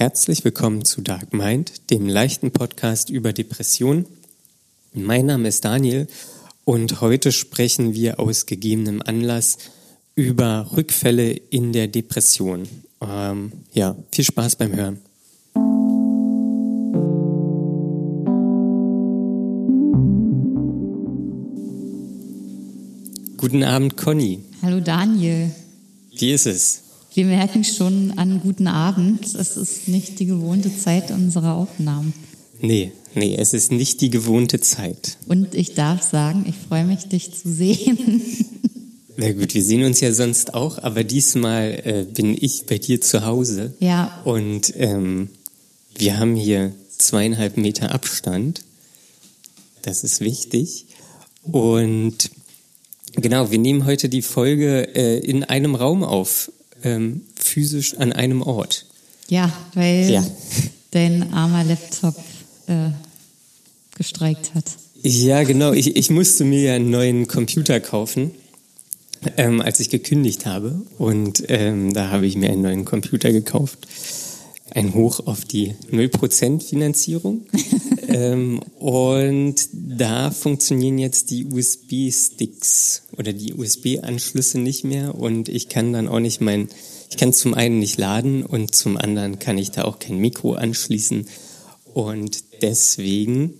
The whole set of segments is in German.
Herzlich willkommen zu Dark Mind, dem leichten Podcast über Depression. Mein Name ist Daniel und heute sprechen wir aus gegebenem Anlass über Rückfälle in der Depression. Ähm, ja, viel Spaß beim Hören. Guten Abend, Conny. Hallo Daniel. Wie ist es? Wir merken schon an guten Abend, es ist nicht die gewohnte Zeit unserer Aufnahmen. Nee, nee, es ist nicht die gewohnte Zeit. Und ich darf sagen, ich freue mich, dich zu sehen. Na gut, wir sehen uns ja sonst auch, aber diesmal äh, bin ich bei dir zu Hause. Ja. Und ähm, wir haben hier zweieinhalb Meter Abstand. Das ist wichtig. Und genau, wir nehmen heute die Folge äh, in einem Raum auf ähm, physisch an einem Ort. Ja, weil ja. dein armer Laptop äh, gestreikt hat. Ja, genau. Ich, ich musste mir ja einen neuen Computer kaufen, ähm, als ich gekündigt habe. Und ähm, da habe ich mir einen neuen Computer gekauft. Ein Hoch auf die 0% Finanzierung. ähm, und da funktionieren jetzt die USB-Sticks oder die USB-Anschlüsse nicht mehr und ich kann dann auch nicht mein, ich kann zum einen nicht laden und zum anderen kann ich da auch kein Mikro anschließen und deswegen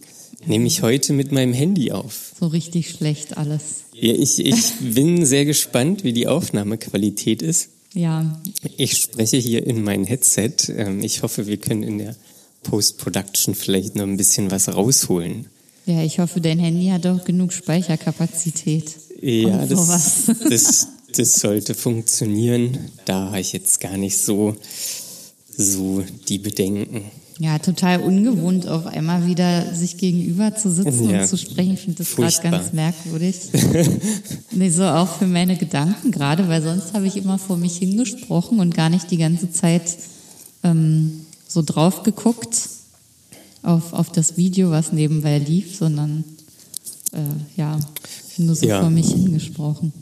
nehme ich heute mit meinem Handy auf. So richtig schlecht alles. Ja, ich, ich bin sehr gespannt, wie die Aufnahmequalität ist. Ja. Ich spreche hier in mein Headset. Ähm, ich hoffe, wir können in der Post-Production vielleicht noch ein bisschen was rausholen. Ja, ich hoffe, dein Handy hat auch genug Speicherkapazität. Ja, das, das, das sollte funktionieren. Da habe ich jetzt gar nicht so, so die Bedenken. Ja, total ungewohnt, auf einmal wieder sich gegenüber zu sitzen ja, und zu sprechen. Ich finde das gerade ganz merkwürdig. nee, so auch für meine Gedanken gerade, weil sonst habe ich immer vor mich hingesprochen und gar nicht die ganze Zeit ähm, so drauf geguckt auf, auf das Video, was nebenbei lief, sondern äh, ja, nur so ja. vor mich hingesprochen.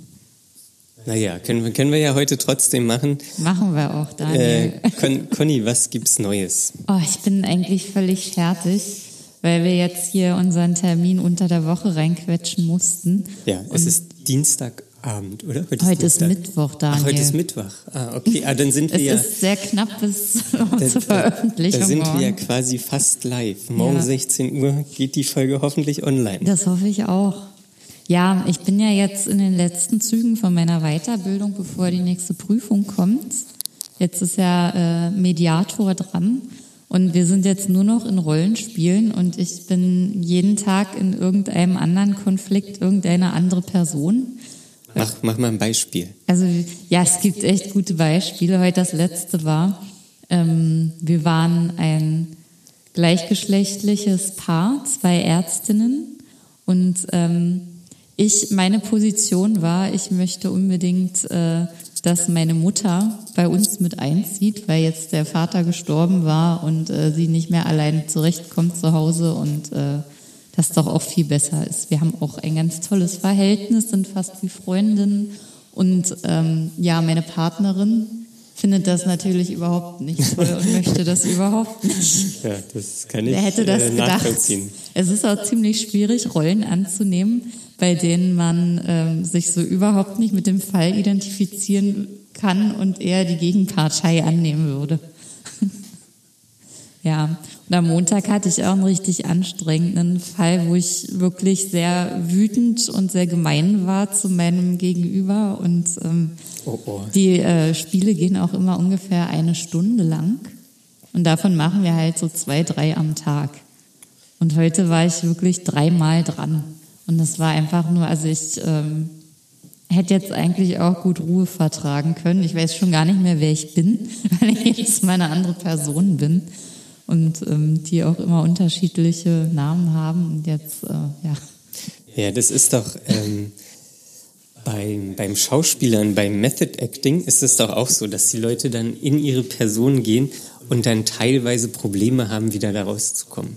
Naja, können wir, können wir ja heute trotzdem machen. Machen wir auch, Daniel. Äh, Con Conny, was gibt's Neues? Oh, ich bin eigentlich völlig fertig, weil wir jetzt hier unseren Termin unter der Woche reinquetschen mussten. Ja, es Und ist Dienstag Abend, oder? Heute, heute ist, ist Mittwoch, Daniel. Ach, heute ist Mittwoch. Ah, okay. Ah, dann sind wir es ja. Es ist sehr knapp bis zur Veröffentlichung. Da sind morgen. wir ja quasi fast live. Morgen ja. 16 Uhr geht die Folge hoffentlich online. Das hoffe ich auch. Ja, ich bin ja jetzt in den letzten Zügen von meiner Weiterbildung, bevor die nächste Prüfung kommt. Jetzt ist ja äh, Mediator dran. Und wir sind jetzt nur noch in Rollenspielen und ich bin jeden Tag in irgendeinem anderen Konflikt, irgendeine andere Person. Mach, mach mal ein Beispiel. Also ja, es gibt echt gute Beispiele. Heute das letzte war, ähm, wir waren ein gleichgeschlechtliches Paar, zwei Ärztinnen und ähm, ich, meine Position war, ich möchte unbedingt, äh, dass meine Mutter bei uns mit einzieht, weil jetzt der Vater gestorben war und äh, sie nicht mehr allein zurechtkommt zu Hause und äh, das doch auch viel besser ist. Wir haben auch ein ganz tolles Verhältnis, sind fast wie Freundinnen. Und ähm, ja, meine Partnerin findet das natürlich überhaupt nicht toll und möchte das überhaupt nicht. Ja, das kann ich Wer hätte das äh, nachvollziehen. Gedacht? Es ist auch ziemlich schwierig, Rollen anzunehmen, bei denen man ähm, sich so überhaupt nicht mit dem Fall identifizieren kann und eher die Gegenpartei annehmen würde. Ja, und am Montag hatte ich auch einen richtig anstrengenden Fall, wo ich wirklich sehr wütend und sehr gemein war zu meinem Gegenüber. Und ähm, oh, oh. die äh, Spiele gehen auch immer ungefähr eine Stunde lang. Und davon machen wir halt so zwei, drei am Tag. Und heute war ich wirklich dreimal dran. Und das war einfach nur, also ich ähm, hätte jetzt eigentlich auch gut Ruhe vertragen können. Ich weiß schon gar nicht mehr, wer ich bin, weil ich jetzt mal eine andere Person bin und ähm, die auch immer unterschiedliche Namen haben. Und jetzt, äh, ja. Ja, das ist doch ähm, beim, beim Schauspielern, beim Method Acting ist es doch auch so, dass die Leute dann in ihre Person gehen und dann teilweise Probleme haben, wieder da rauszukommen.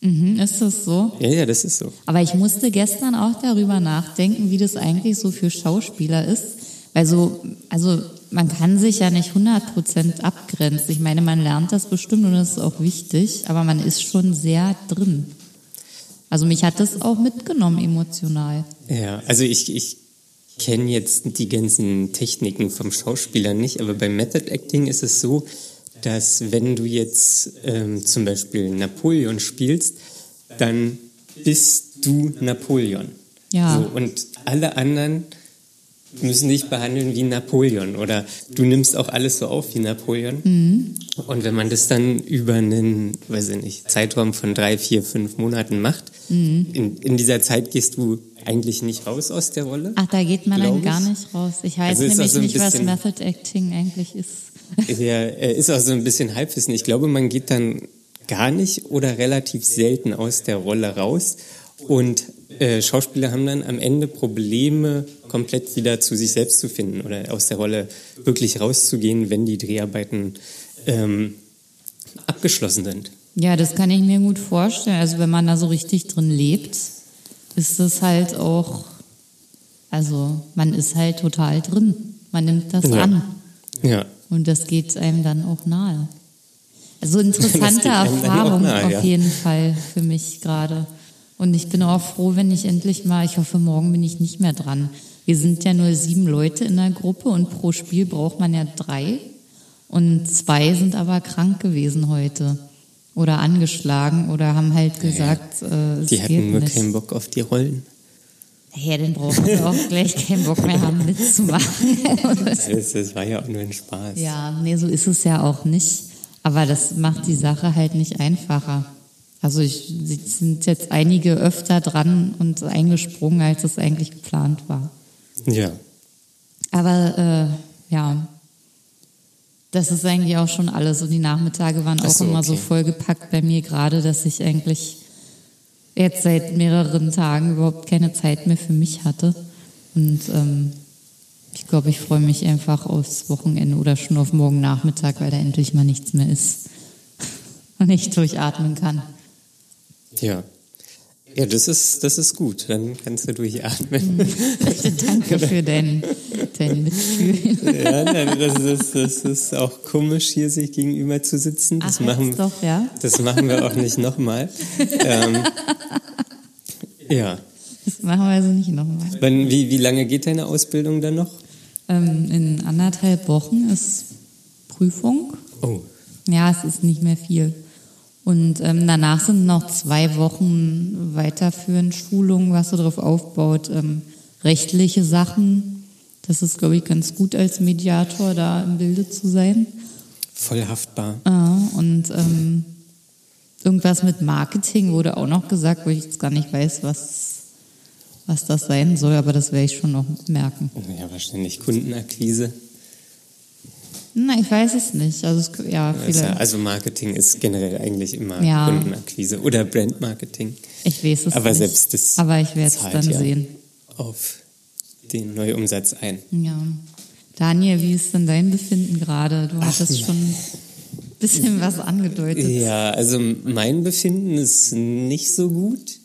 Mhm, ist das so? Ja, ja, das ist so. Aber ich musste gestern auch darüber nachdenken, wie das eigentlich so für Schauspieler ist. Weil so, also man kann sich ja nicht 100% abgrenzen. Ich meine, man lernt das bestimmt und das ist auch wichtig, aber man ist schon sehr drin. Also mich hat das auch mitgenommen emotional. Ja, also ich, ich kenne jetzt die ganzen Techniken vom Schauspieler nicht, aber beim Method Acting ist es so, dass wenn du jetzt ähm, zum Beispiel Napoleon spielst, dann bist du Napoleon. Ja. So, und alle anderen müssen dich behandeln wie Napoleon oder du nimmst auch alles so auf wie Napoleon. Mhm. Und wenn man das dann über einen, weiß ich nicht, Zeitraum von drei, vier, fünf Monaten macht, Mhm. in, in dieser Zeit gehst du eigentlich nicht raus aus der Rolle. Ach, da geht man dann gar ich. nicht raus. Ich weiß Also nämlich so nicht, was Method Acting eigentlich ist. Äh, ist auch so ein bisschen Halbwissen. Ich glaube, man geht dann gar nicht oder relativ selten aus der Rolle raus. Und äh, Schauspieler haben dann am Ende Probleme, komplett wieder zu sich selbst zu finden oder aus der Rolle wirklich rauszugehen, wenn die Dreharbeiten ähm, abgeschlossen sind. Ja, das kann ich mir gut vorstellen. Also wenn man da so richtig drin lebt, ist das halt auch, also man ist halt total drin. Man nimmt das Ja. an Ja. und das geht einem dann auch nahe. Also interessante Erfahrung nahe, auf ja. jeden Fall für mich gerade. Und ich bin auch froh, wenn ich endlich mal, ich hoffe, morgen bin ich nicht mehr dran. Wir sind ja nur sieben Leute in der Gruppe und pro Spiel braucht man ja drei. Und zwei sind aber krank gewesen heute. Oder angeschlagen oder haben halt gesagt, äh, es Die geht hatten nur nicht. keinen Bock auf die Rollen. Ja, dann brauchen sie auch gleich keinen Bock mehr haben, mitzumachen. Das, das war ja auch nur ein Spaß. Ja, nee, so ist es ja auch nicht. Aber das macht die Sache halt nicht einfacher. Also ich, sind jetzt einige öfter dran und eingesprungen, als es eigentlich geplant war. Ja. Aber äh, ja, das ist eigentlich auch schon alles. Und die Nachmittage waren auch so, immer so okay. vollgepackt bei mir gerade, dass ich eigentlich jetzt seit mehreren Tagen überhaupt keine Zeit mehr für mich hatte. Und ähm, ich glaube, ich freue mich einfach aufs Wochenende oder schon auf morgen Nachmittag, weil da endlich mal nichts mehr ist und ich durchatmen kann. Ja. Ja, das ist, das ist gut. Dann kannst du durchatmen. Danke für dein, dein Mitfühlen. Ja, nein, das, ist, das ist auch komisch, hier sich gegenüber zu sitzen. Das, Ach, machen, doch, ja? das machen wir auch nicht nochmal. ähm, ja. Das machen wir also nicht nochmal. Wie, wie lange geht deine Ausbildung dann noch? Ähm, in anderthalb Wochen ist Prüfung. Oh, Ja, es ist nicht mehr viel. Und ähm, danach sind noch zwei Wochen weiterführend Schulung, was so darauf aufbaut. Ähm, rechtliche Sachen. Das ist, glaube ich, ganz gut als Mediator da im Bilde zu sein. voll haftbar. Ja, und ähm, irgendwas mit Marketing wurde auch noch gesagt, wo ich jetzt gar nicht weiß, was, was das sein soll, aber das werde ich schon noch merken. Ja, wahrscheinlich Kundenakquise. Na, ich weiß es nicht. Also, es, ja, Also, viele, also Marketing ist generell eigentlich immer Ja. Kundenakquise oder Brandmarketing. ich weiß es Aber nicht. selbst das Aber ich werde es dann ja sehen. auf den Neuumsatz ein. Ja. Daniel, wie ist denn dein Befinden gerade? Du hattest schon ein bisschen was angedeutet. Ja, also mein Befinden ist nicht so gut.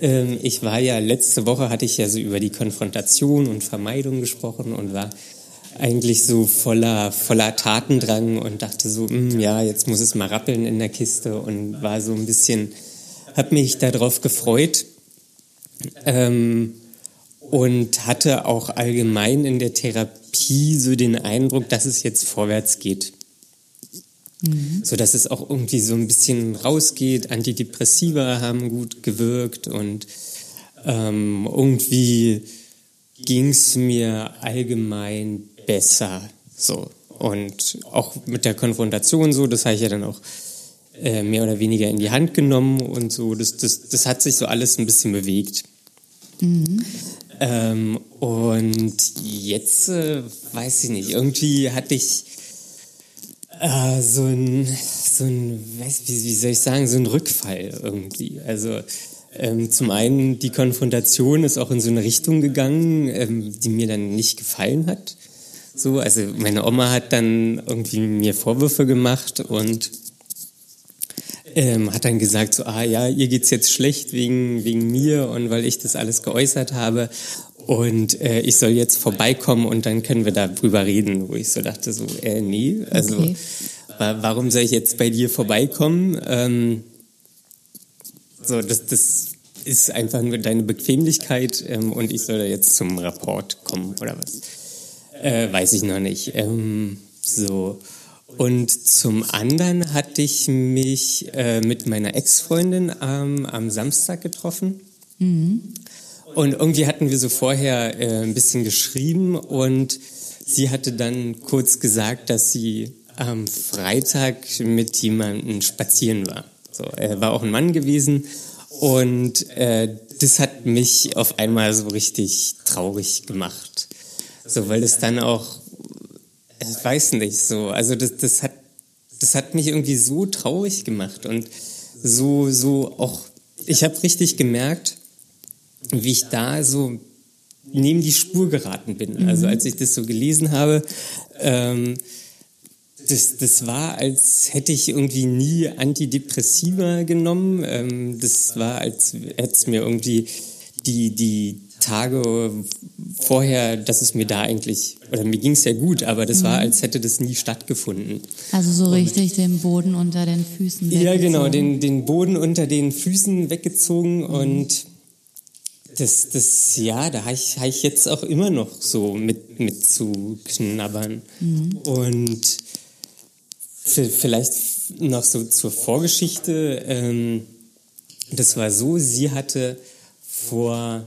Ähm, ich war ja letzte Woche hatte ich ja so über die Konfrontation und Vermeidung gesprochen und war eigentlich so voller voller Tatendrang und dachte so, "Hm, ja, jetzt muss es mal rappeln in der Kiste und war so ein bisschen, hab mich darauf gefreut ähm, und hatte auch allgemein in der Therapie so den Eindruck, dass es jetzt vorwärts geht so dass es auch irgendwie so ein bisschen rausgeht. Antidepressiva haben gut gewirkt und ähm, irgendwie ging es mir allgemein besser. So und auch mit der Konfrontation so, das habe ich ja dann auch äh, mehr oder weniger in die Hand genommen und so. Das, das, das hat sich so alles ein bisschen bewegt. Ähm, und jetzt äh, weiß ich nicht, irgendwie hatte ich äh, so ein, so ein, weiß, wie, wie soll ich sagen, so ein Rückfall irgendwie. Also ähm, zum einen die Konfrontation ist auch in so eine Richtung gegangen, ähm, die mir dann nicht gefallen hat. So, also meine Oma hat dann irgendwie mir Vorwürfe gemacht und ähm, hat dann gesagt, so, ah ja, ihr geht's jetzt schlecht wegen, wegen mir und weil ich das alles geäußert habe. und äh, ich soll jetzt vorbeikommen und dann können wir darüber reden, wo ich so dachte, so, äh, nee, also Okay. wa warum soll ich jetzt bei dir vorbeikommen? Ähm, so, das, das ist einfach nur deine Bequemlichkeit ähm, und ich soll da jetzt zum Rapport kommen oder was? Äh, weiß ich noch nicht. Ähm, so. Und zum anderen hatte ich mich äh, mit meiner Ex-Freundin ähm, am Samstag getroffen. Und irgendwie hatten wir so vorher äh, ein bisschen geschrieben und sie hatte dann kurz gesagt, dass sie am Freitag mit jemandem spazieren war. So, er war auch ein Mann gewesen und äh, das hat mich auf einmal so richtig traurig gemacht. So, weil es dann auch, ich weiß nicht so, also das, das hat, das hat mich irgendwie so traurig gemacht und so, so auch, ich habe richtig gemerkt, wie ich da so neben die Spur geraten bin. Also als ich das so gelesen habe, ähm, das, das war, als hätte ich irgendwie nie Antidepressiva genommen. Ähm, das war, als hätte es mir irgendwie die, die Tage vorher, dass es mir da eigentlich, oder mir ging es ja gut, aber das war, als hätte das nie stattgefunden. Also so richtig den Boden unter den Füßen Ja, genau, weggezogen. den, den Boden unter den Füßen weggezogen und das, das, ja, da habe ich, hab ich jetzt auch immer noch so mit, mit zu knabbern. Und v- vielleicht noch so zur Vorgeschichte. Ähm, das war so, sie hatte vor,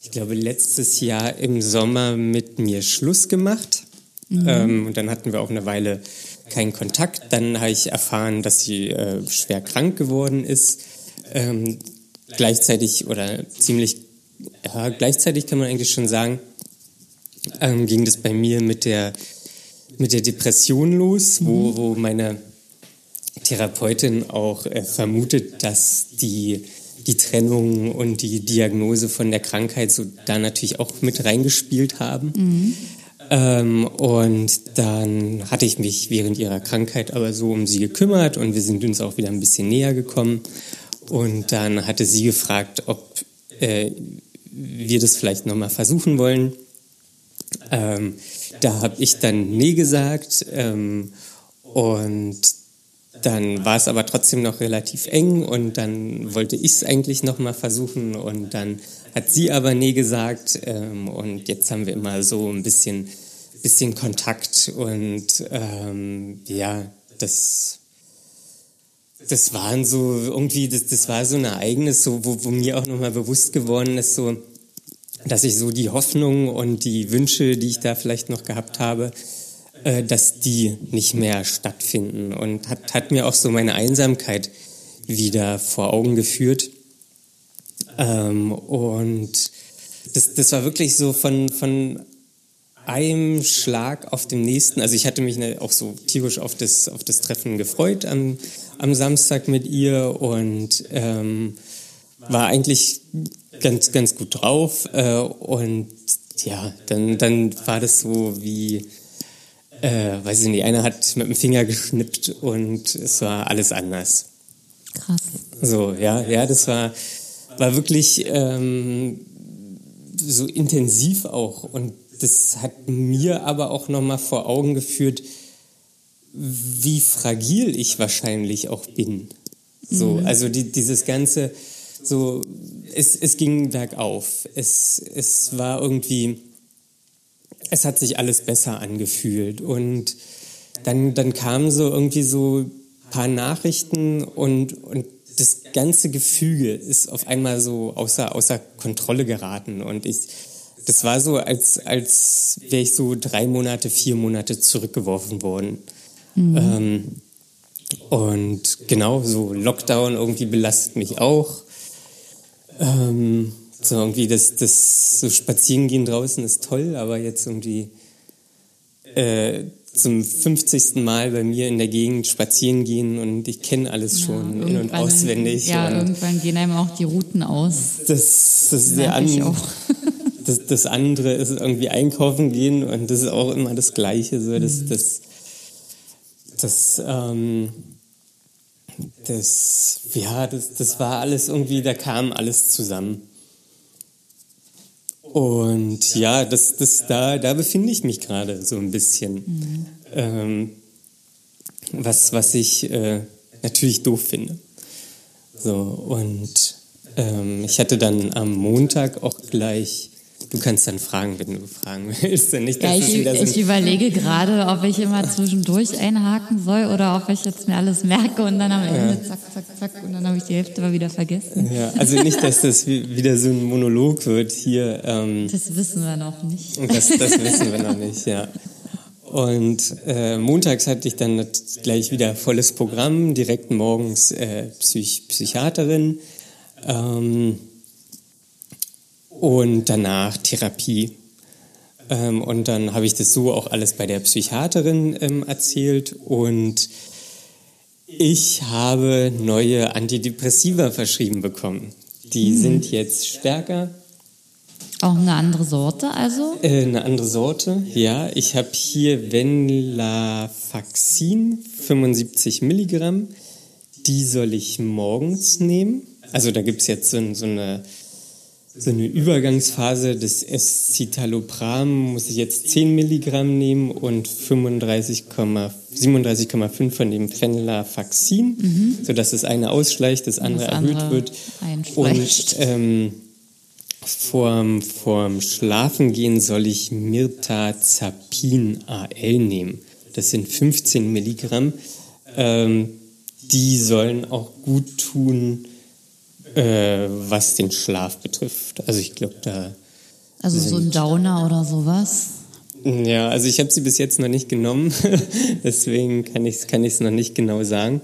ich glaube, letztes Jahr im Sommer mit mir Schluss gemacht. Ähm, und dann hatten wir auch eine Weile keinen Kontakt. Dann habe ich erfahren, dass sie äh, schwer krank geworden ist. Ähm, gleichzeitig oder ziemlich, ja, gleichzeitig kann man eigentlich schon sagen, ähm, ging das bei mir mit der, mit der Depression los, wo, wo meine Therapeutin auch äh, vermutet, dass die, die Trennung und die Diagnose von der Krankheit so da natürlich auch mit reingespielt haben. Ähm, und dann hatte ich mich während ihrer Krankheit aber so um sie gekümmert und wir sind uns auch wieder ein bisschen näher gekommen. Und dann hatte sie gefragt, ob äh, wir das vielleicht nochmal versuchen wollen. Ähm, da habe ich dann nee gesagt ähm, und dann war es aber trotzdem noch relativ eng und dann wollte ich es eigentlich nochmal versuchen und dann hat sie aber nee gesagt ähm, und jetzt haben wir immer so ein bisschen, bisschen Kontakt und ähm, ja, das, das waren so irgendwie, das, das war so ein Ereignis, so, wo, wo mir auch nochmal bewusst geworden ist, so, dass ich so die Hoffnung und die Wünsche, die ich da vielleicht noch gehabt habe, äh, dass die nicht mehr stattfinden. Und hat, hat mir auch so meine Einsamkeit wieder vor Augen geführt. Ähm, und das, das war wirklich so von, von einem Schlag auf dem nächsten. Also ich hatte mich ne- auch so tierisch auf das, auf das Treffen gefreut am, am Samstag mit ihr und ähm, war eigentlich ganz, ganz gut drauf. Äh, und ja, dann, dann war das so wie, äh, weiß ich nicht, einer hat mit dem Finger geschnippt und es war alles anders. Krass. So, ja, ja, das war, war wirklich ähm, so intensiv auch. Und das hat mir aber auch nochmal vor Augen geführt, wie fragil ich wahrscheinlich auch bin. So, also die, dieses ganze, so, es, es ging bergauf. Es, es war irgendwie, es hat sich alles besser angefühlt. Und dann, dann kamen so irgendwie so ein paar Nachrichten und, und das ganze Gefüge ist auf einmal so außer, außer Kontrolle geraten. Und ich, das war so, als, als wäre ich so drei Monate, vier Monate zurückgeworfen worden. Ähm, und genau, so Lockdown irgendwie belastet mich auch. Ähm, so irgendwie das, das so Spazierengehen draußen ist toll, aber jetzt irgendwie äh, zum 50. Mal bei mir in der Gegend spazieren gehen und ich kenne alles schon in- und auswendig. Ja, und irgendwann gehen einem auch die Routen aus. das, das, ist der Merke ich an, das, das andere ist irgendwie einkaufen gehen und das ist auch immer das Gleiche. So, das, Mhm. das, das, ähm, das, ja, das, das war alles irgendwie, da kam alles zusammen. Und ja, das, das, da, da befinde ich mich gerade so ein bisschen. Mhm. Ähm, was, was ich äh, natürlich doof finde. So, und ähm, ich hatte dann am Montag auch gleich Du kannst dann fragen, wenn du fragen willst. Nicht, ja, ich, ich überlege gerade, ob ich immer zwischendurch einhaken soll oder ob ich jetzt mir alles merke und dann am Ende ja. zack, zack, zack und dann habe ich die Hälfte mal wieder vergessen. Ja, also nicht, dass das wieder so ein Monolog wird hier. Ähm, das wissen wir noch nicht. Das, das wissen wir noch nicht, ja. Und äh, montags hatte ich dann gleich wieder volles Programm, direkt morgens äh, Psych Psychiaterin. Ähm, und danach Therapie. Ähm, und dann habe ich das so auch alles bei der Psychiaterin ähm, erzählt und ich habe neue Antidepressiva verschrieben bekommen. Die hm. sind jetzt stärker. Auch eine andere Sorte also? Äh, eine andere Sorte, ja. Ich habe hier Venlafaxin, 75 Milligramm. Die soll ich morgens nehmen. Also da gibt es jetzt so, so eine so eine Übergangsphase des Escitalopram muss ich jetzt 10 Milligramm nehmen und 37,5 von dem Fenlafaxin, mhm. sodass das eine ausschleicht, das andere, das andere erhöht wird. Und ähm, vorm, vorm Schlafengehen soll ich Mirtazapin AL nehmen. Das sind 15 Milligramm. Ähm, die sollen auch gut tun, äh, was den Schlaf betrifft. Also ich glaube, da. Also so ein Downer oder sowas? Ja, also ich habe sie bis jetzt noch nicht genommen, deswegen kann ich es kann noch nicht genau sagen.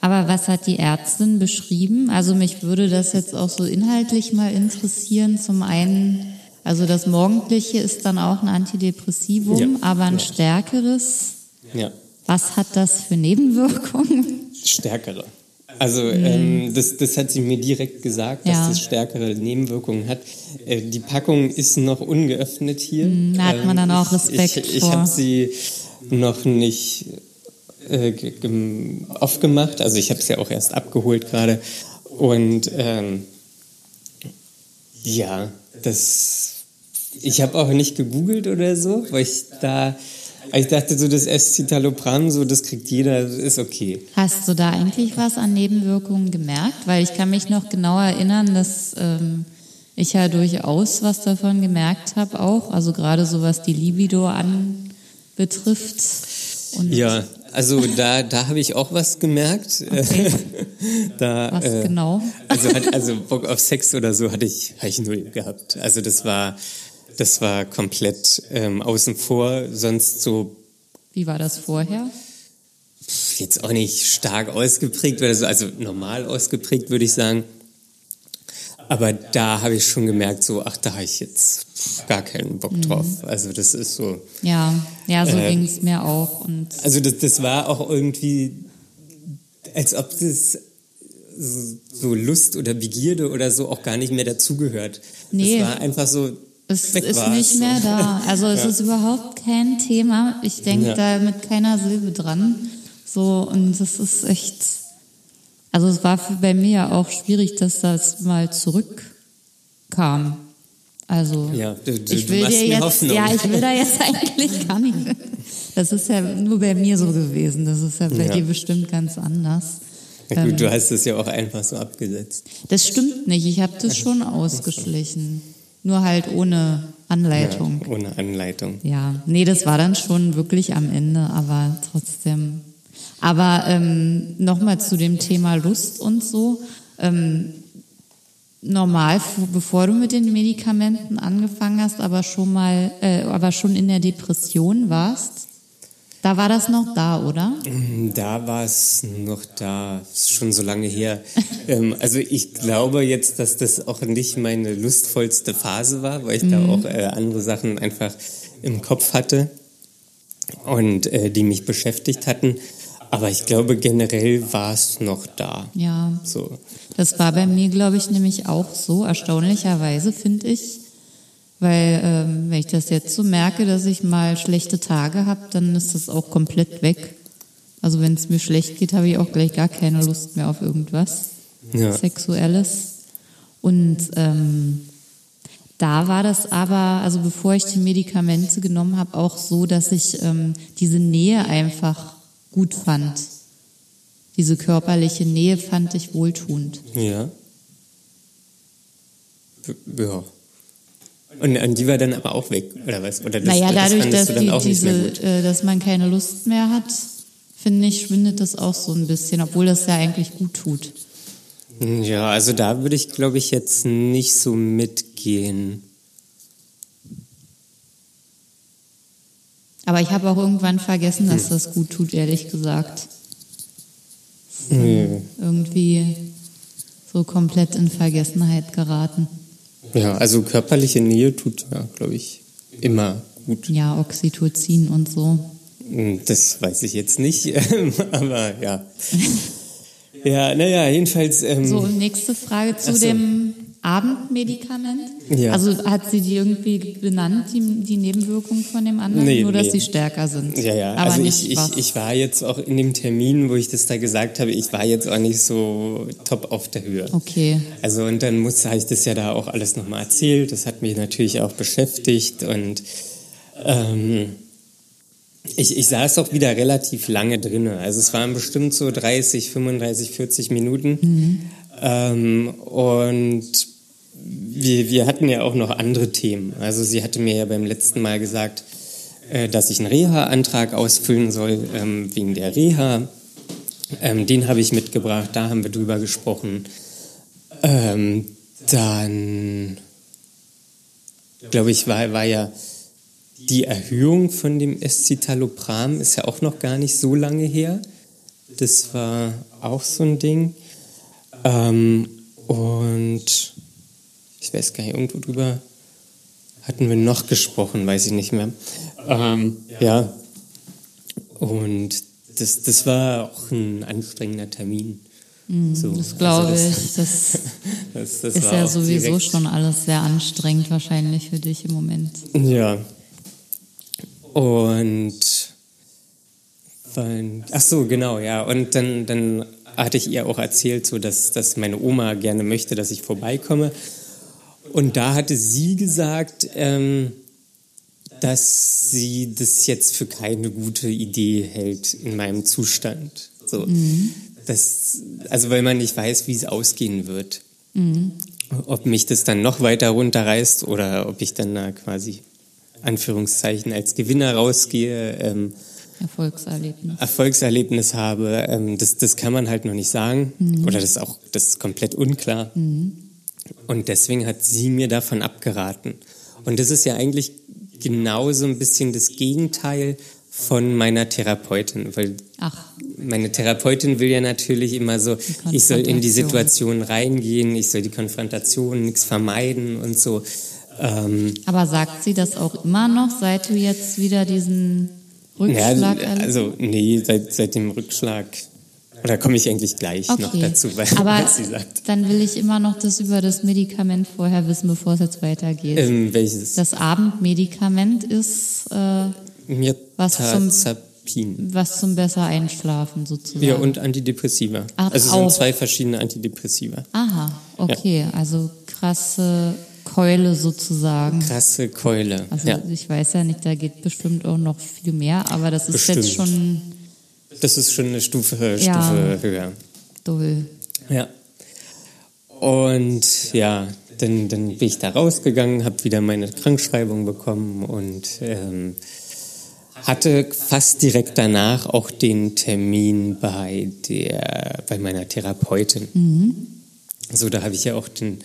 Aber was hat die Ärztin beschrieben? Also mich würde das jetzt auch so inhaltlich mal interessieren. Zum einen, also das Morgendliche ist dann auch ein Antidepressivum, ja, aber ein ja. stärkeres. Ja. Was hat das für Nebenwirkungen? Stärkere. Also mhm. ähm, das, das hat sie mir direkt gesagt, dass ja. das stärkere Nebenwirkungen hat. Äh, die Packung ist noch ungeöffnet hier. Mhm, da hat man dann auch ähm, Respekt ich, ich, ich habe sie noch nicht äh, aufgemacht. Also ich habe es ja auch erst abgeholt gerade. Und ähm, ja, das. Ich habe auch nicht gegoogelt oder so, weil ich da ich dachte so, das Escitalopram, so, das kriegt jeder, das ist okay. Hast du da eigentlich was an Nebenwirkungen gemerkt? Weil ich kann mich noch genau erinnern, dass ähm, ich ja durchaus was davon gemerkt habe auch. Also gerade so was die Libido anbetrifft. Und ja, also da, da habe ich auch was gemerkt. Okay. da, was äh, genau? Also, also Bock auf Sex oder so hatte ich, hatte ich null gehabt. Also das war das war komplett ähm, außen vor, sonst so. Wie war das vorher? Jetzt auch nicht stark ausgeprägt, also, also normal ausgeprägt, würde ich sagen. Aber da habe ich schon gemerkt, so, ach, da habe ich jetzt gar keinen Bock mhm. drauf. Also das ist so. Ja, ja, so äh, ging es mir auch. Und also das, das war auch irgendwie, als ob das so Lust oder Begierde oder so auch gar nicht mehr dazugehört. Nee. Das war einfach so, es Weg ist nicht mehr da. Also es ja. ist überhaupt kein Thema. Ich denke ja. da mit keiner Silbe dran. So, und das ist echt. Also es war für, bei mir ja auch schwierig, dass das mal zurückkam. Also ja, du, du, ich will dir jetzt, Hoffnung. ja, ich will da jetzt eigentlich gar nicht. Das ist ja nur bei mir so gewesen. Das ist ja bei ja. dir bestimmt ganz anders. Ja, gut, ähm, du hast es ja auch einfach so abgesetzt. Das stimmt nicht. Ich habe das schon ausgeschlichen. Nur halt ohne Anleitung. Ja, ohne Anleitung. Ja, nee, das war dann schon wirklich am Ende, aber trotzdem. Aber ähm, nochmal zu dem Thema Lust und so. Ähm, normal, bevor du mit den Medikamenten angefangen hast, aber schon mal, äh, aber schon in der Depression warst, da war das noch da, oder? Mm, da war es noch da, ist schon so lange her. ähm, also ich glaube jetzt, dass das auch nicht meine lustvollste Phase war, weil ich mhm. da auch äh, andere Sachen einfach im Kopf hatte und äh, die mich beschäftigt hatten. Aber ich glaube, generell war es noch da. Ja. So. Das war bei mir, glaube ich, nämlich auch so, erstaunlicherweise, finde ich. Weil ähm, wenn ich das jetzt so merke, dass ich mal schlechte Tage habe, dann ist das auch komplett weg. Also wenn es mir schlecht geht, habe ich auch gleich gar keine Lust mehr auf irgendwas ja. Sexuelles. Und ähm, Da war das aber, also bevor ich die Medikamente genommen habe, auch so, dass ich ähm, diese Nähe einfach gut fand. Diese körperliche Nähe fand ich wohltuend. Ja. Ja. Und, und die war dann aber auch weg, oder was? Oder das, naja, dadurch, das dass, die, diese, äh, dass man keine Lust mehr hat, finde ich, schwindet das auch so ein bisschen, obwohl das ja eigentlich gut tut. Ja, also da würde ich, glaube ich, jetzt nicht so mitgehen. Aber ich habe auch irgendwann vergessen, dass hm. das gut tut, ehrlich gesagt. Irgendwie so komplett in Vergessenheit geraten. Ja, also körperliche Nähe tut ja, glaube ich, immer gut. Ja, Oxytocin und so. Hm, das weiß ich jetzt nicht, aber ja. Ja, naja, jedenfalls. Ähm, so, nächste Frage zu so. dem Abendmedikament. Ja. Also hat sie die irgendwie benannt, die, die Nebenwirkungen von dem anderen, nee, nur dass nee. sie stärker sind? Ja, ja. Aber also ich, ich, ich war jetzt auch in dem Termin, wo ich das da gesagt habe, ich war jetzt auch nicht so top auf der Höhe. Okay. Also und dann muss, habe ich das ja da auch alles nochmal erzählt. Das hat mich natürlich auch beschäftigt und ähm, ich, ich saß auch wieder relativ lange drin. Also es waren bestimmt so 30, 35, 40 Minuten. Mhm. Ähm, und wir, wir hatten ja auch noch andere Themen. Also sie hatte mir ja beim letzten Mal gesagt, äh, dass ich einen Reha-Antrag ausfüllen soll ähm, wegen der Reha. Ähm, den habe ich mitgebracht, da haben wir drüber gesprochen. Ähm, dann, glaube ich, war, war ja die Erhöhung von dem Escitalopram ist ja auch noch gar nicht so lange her. Das war auch so ein Ding. Ähm, und ich weiß gar nicht, irgendwo drüber hatten wir noch gesprochen, weiß ich nicht mehr. Ähm, ja. Und das, das war auch ein anstrengender Termin. Mm, so, das glaube also ich. Das, das, das ist ja sowieso direkt. schon alles sehr anstrengend wahrscheinlich für dich im Moment. Ja, und ach so, genau, ja. Und dann, dann hatte ich ihr auch erzählt, so dass, dass meine Oma gerne möchte, dass ich vorbeikomme. Und da hatte sie gesagt, ähm, dass sie das jetzt für keine gute Idee hält in meinem Zustand. So, mhm. das, also weil man nicht weiß, wie es ausgehen wird. Mhm. Ob mich das dann noch weiter runterreißt oder ob ich dann da quasi Anführungszeichen als Gewinner rausgehe. Ähm, Erfolgserlebnis. Erfolgserlebnis habe, ähm, das, das kann man halt noch nicht sagen. Mhm. Oder das ist auch das ist komplett unklar. Mhm. Und deswegen hat sie mir davon abgeraten. Und das ist ja eigentlich genauso ein bisschen das Gegenteil von meiner Therapeutin, weil Ach. meine Therapeutin will ja natürlich immer so, ich soll in die Situation reingehen, ich soll die Konfrontation, nichts vermeiden und so. Ähm, Aber sagt sie das auch immer noch, seit du jetzt wieder diesen Rückschlag ja, Also nee, seit, seit dem Rückschlag. Oder komme ich eigentlich gleich okay. noch dazu, weil, Aber was sie sagt. Dann will ich immer noch das über das Medikament vorher wissen, bevor es jetzt weitergeht. Ähm, welches? Das Abendmedikament ist äh, was zum was zum besser einschlafen sozusagen. Ja, und Antidepressiva. Ach, also es sind zwei verschiedene Antidepressiva. Aha, okay. Ja. Also krasse Keule sozusagen. Krasse Keule. Also ja. ich weiß ja nicht, da geht bestimmt auch noch viel mehr, aber das ist bestimmt. jetzt schon. Das ist schon eine Stufe, Stufe ja, höher. Doll. Ja. Und ja, dann, dann bin ich da rausgegangen, habe wieder meine Krankschreibung bekommen und ähm, hatte fast direkt danach auch den Termin bei der bei meiner Therapeutin. Mhm. So, da habe ich ja auch den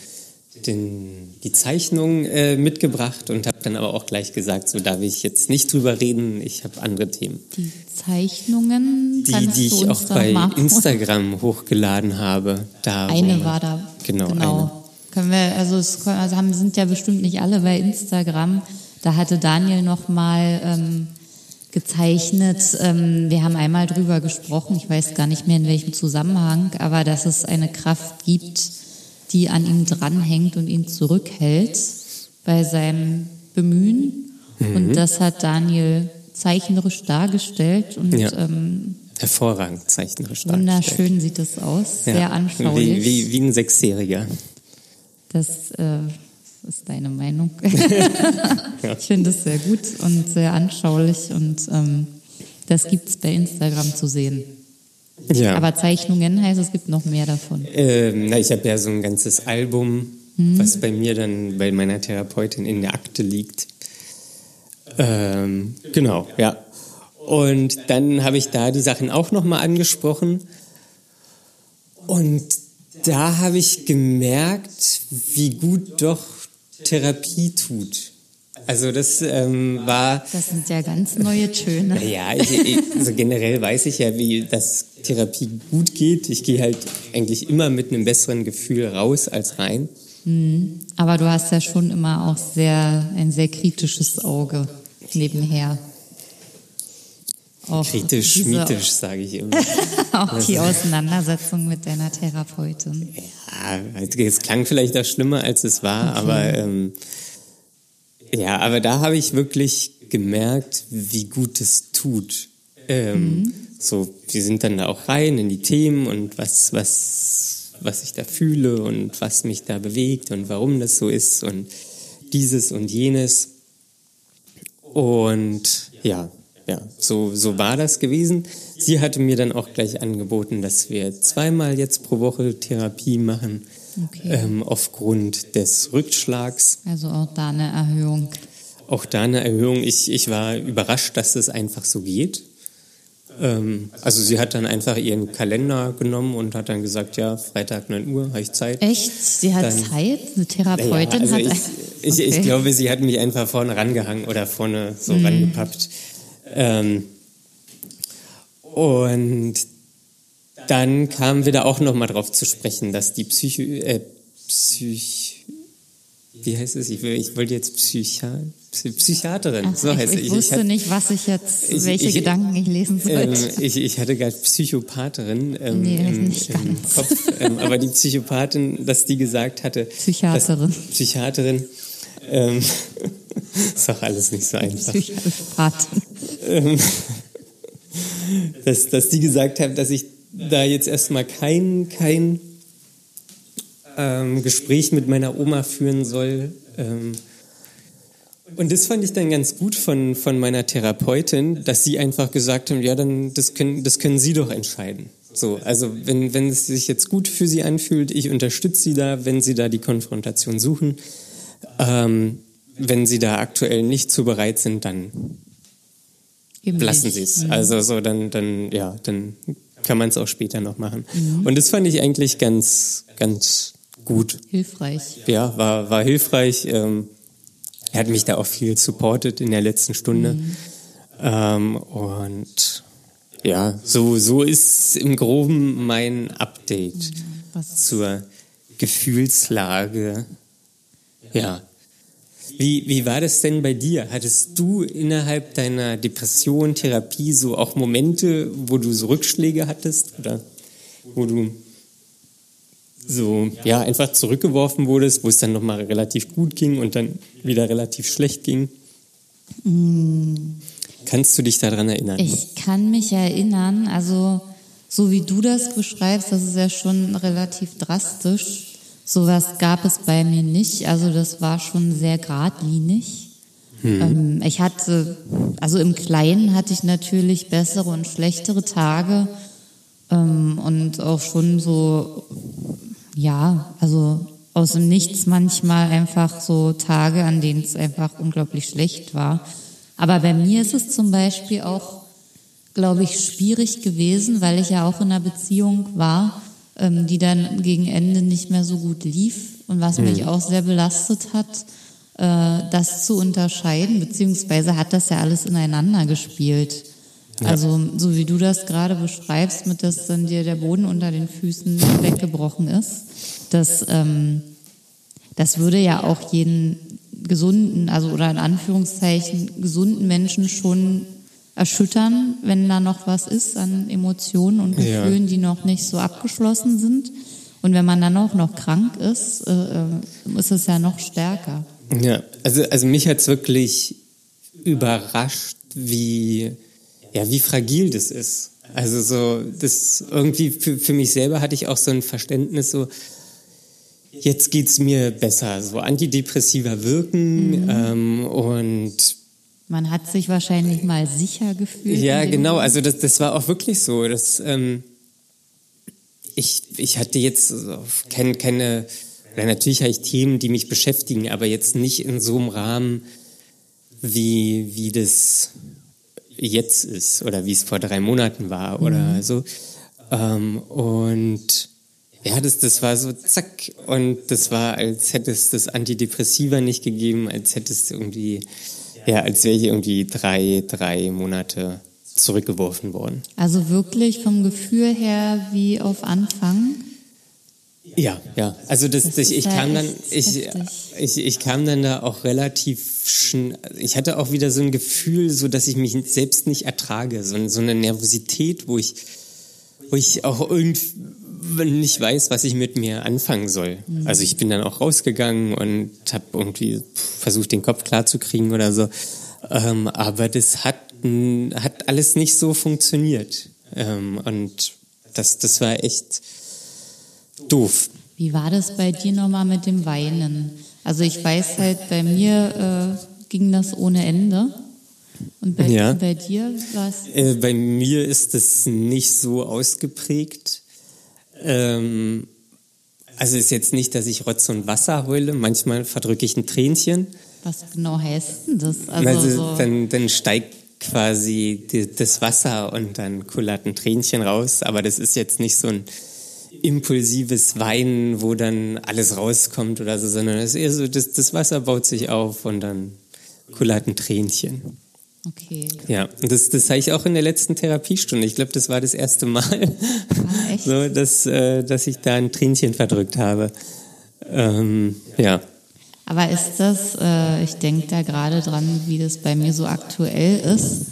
den, die Zeichnung äh, mitgebracht und habe dann aber auch gleich gesagt, so darf ich jetzt nicht drüber reden, ich habe andere Themen. Die Zeichnungen, die, die ich auch bei Instagram hochgeladen habe. Da, eine war da. Genau. genau. Eine. Können wir, also, es also haben, sind ja bestimmt nicht alle bei Instagram. Da hatte Daniel noch mal ähm, gezeichnet. Ähm, wir haben einmal drüber gesprochen. Ich weiß gar nicht mehr in welchem Zusammenhang, aber dass es eine Kraft gibt die an ihm dranhängt und ihn zurückhält bei seinem Bemühen. Mhm. Und das hat Daniel zeichnerisch dargestellt und ja. ähm, hervorragend zeichnerisch dargestellt. Wunderschön sieht das aus, ja. sehr anschaulich. Wie, wie, wie ein Sechsjähriger. Das äh, ist deine Meinung. Ich finde es sehr gut und sehr anschaulich und ähm, das gibt es bei Instagram zu sehen. Ja. Aber Zeichnungen heißt, es gibt noch mehr davon. Ähm, na, ich habe ja so ein ganzes Album, was bei mir dann bei meiner Therapeutin in der Akte liegt. Ähm, genau, ja. Und dann habe ich da die Sachen auch nochmal angesprochen. Und da habe ich gemerkt, wie gut doch Therapie tut. Also das ähm, war Das sind ja ganz neue Töne. ja, ich, ich, also generell weiß ich ja, wie das Therapie gut geht. Ich gehe halt eigentlich immer mit einem besseren Gefühl raus als rein. Aber du hast ja schon immer auch sehr ein sehr kritisches Auge nebenher. Auch Kritisch, diese- mythisch, sage ich immer. Auch die Auseinandersetzung mit deiner Therapeutin. Ja, es klang vielleicht auch schlimmer, als es war, aber ähm, ja, aber da habe ich wirklich gemerkt, wie gut es tut. Ähm, So, wir sind dann da auch rein in die Themen und was, was, was ich da fühle und was mich da bewegt und warum das so ist und dieses und jenes. Und ja, ja, so, so war das gewesen. Sie hatte mir dann auch gleich angeboten, dass wir zweimal jetzt pro Woche Therapie machen, Okay. ähm, aufgrund des Rückschlags. Also auch da eine Erhöhung. Auch da eine Erhöhung. Ich, ich war überrascht, dass es einfach so geht. Ähm, also sie hat dann einfach ihren Kalender genommen und hat dann gesagt, ja, Freitag 9 Uhr, habe ich Zeit. Echt? Sie hat Dann- Zeit? Eine Therapeutin Ja, also hat ich, ich, ich Okay. glaube, sie hat mich einfach vorne rangehangen oder vorne so Mhm. rangepappt. Ähm, und dann kamen wir da auch noch mal drauf zu sprechen, dass die Psycho, äh, Psych, wie heißt es? Ich, ich wollte jetzt Psycha, Psy, Psychiaterin, Ach, so ich, heißt ich, es. Ich, wusste hatte- nicht, was ich jetzt, Ich- welche ich- Gedanken ich lesen ähm, sollte. ich, ich hatte gerade Psychopathin ähm, Nee, im, nicht im ganz. Kopf, ähm, aber die Psychopathin, dass die gesagt hatte, Psychiaterin. Psychiaterin, ähm, ist doch alles nicht so einfach. Psychopathin. Ähm, dass, dass die gesagt haben, dass ich da jetzt erstmal kein, kein ähm, Gespräch mit meiner Oma führen soll. Ähm, und das fand ich dann ganz gut von, von meiner Therapeutin, dass sie einfach gesagt haben, ja, dann das können, das können Sie doch entscheiden. So, also wenn, wenn es sich jetzt gut für Sie anfühlt, ich unterstütze Sie da, wenn Sie da die Konfrontation suchen. Ähm, wenn Sie da aktuell nicht zu bereit sind, dann Eben lassen. Sie es. Also so, dann, dann, ja, dann kann man es auch später noch machen. Und das fand ich eigentlich ganz, ganz gut. Hilfreich. Ja, war, war hilfreich. Ähm, er hat mich da auch viel supportet in der letzten Stunde. Ähm, und ja, so, so ist im Groben mein Update Was, zur Gefühlslage. Ja. Wie, wie war das denn bei dir? Hattest du innerhalb deiner Depression, Therapie so auch Momente, wo du so Rückschläge hattest oder wo du so ja einfach zurückgeworfen wurdest, wo es dann nochmal relativ gut ging und dann wieder relativ schlecht ging? Kannst du dich daran erinnern? ich kann mich erinnern, also so wie du das beschreibst, das ist ja schon relativ drastisch. Sowas gab es bei mir nicht. Also das war schon sehr geradlinig. Ähm, ich hatte, also im Kleinen hatte ich natürlich bessere und schlechtere Tage ähm, und auch schon so, ja, also aus dem Nichts manchmal einfach so Tage, an denen es einfach unglaublich schlecht war. Aber bei mir ist es zum Beispiel auch, glaube ich, schwierig gewesen, weil ich ja auch in einer Beziehung war, ähm, die dann gegen Ende nicht mehr so gut lief und was mich auch sehr belastet hat, äh, das zu unterscheiden, beziehungsweise hat das ja alles ineinander gespielt. Also so wie du das gerade beschreibst, mit dass dann dir der Boden unter den Füßen weggebrochen ist, das, ähm, das würde ja auch jeden gesunden, also oder in Anführungszeichen gesunden Menschen schon erschüttern, wenn da noch was ist an Emotionen und Ja. Gefühlen, die noch nicht so abgeschlossen sind. Und wenn man dann auch noch krank ist, äh, äh, ist es ja noch stärker. Ja, also, also mich hat's wirklich überrascht, wie, ja, wie fragil das ist. Also so, das irgendwie für, für mich selber hatte ich auch so ein Verständnis so, jetzt geht's mir besser. So Antidepressiva wirken ähm, und Man hat sich wahrscheinlich mal sicher gefühlt. ja, genau. Also das, das war auch wirklich so. Das, ähm, ich, ich hatte jetzt keine, keine, oder natürlich habe ich Themen, die mich beschäftigen, aber jetzt nicht in so einem Rahmen, wie, wie das jetzt ist oder wie es vor drei Monaten war oder so. Ähm, und ja, das, das war so zack. Und das war, als hätte es das Antidepressiva nicht gegeben, als hätte es irgendwie, ja, als wäre ich irgendwie drei, drei Monate zurückgeworfen worden. Also wirklich vom Gefühl her wie auf Anfang. Ja, ja. Also das, Das das, ich kam dann, ich, ich, ich kam dann da auch relativ schn Ich hatte auch wieder so ein Gefühl, so dass ich mich selbst nicht ertrage, so, so eine Nervosität, wo ich, wo ich auch irgendwie nicht weiß, was ich mit mir anfangen soll. Mhm. Also ich bin dann auch rausgegangen und habe irgendwie versucht, den Kopf klar zu kriegen oder so. Ähm, aber das hat, hat alles nicht so funktioniert. Ähm, und das, das war echt doof. Wie war das bei dir nochmal mit dem Weinen? Also ich weiß halt, bei mir äh, ging das ohne Ende. Und bei, Ja. bei dir war es. Äh, bei mir ist es nicht so ausgeprägt. Ähm, also ist jetzt nicht, dass ich Rotz und Wasser heule. Manchmal verdrücke ich ein Tränchen. Was genau heißt denn das? Also, Also, so, dann, dann steigt quasi die, das Wasser und dann kullert ein Tränchen raus. Aber das ist jetzt nicht so ein impulsives Weinen, wo dann alles rauskommt oder so, sondern es ist eher so, das, das Wasser baut sich auf und dann kullert ein Tränchen. Okay. Ja, das, das habe ich auch in der letzten Therapiestunde. Ich glaube, das war das erste Mal, Ah, so, dass, äh, dass ich da ein Tränchen verdrückt habe. Ähm, ja. Aber ist das, äh, ich denke da gerade dran, wie das bei mir so aktuell ist,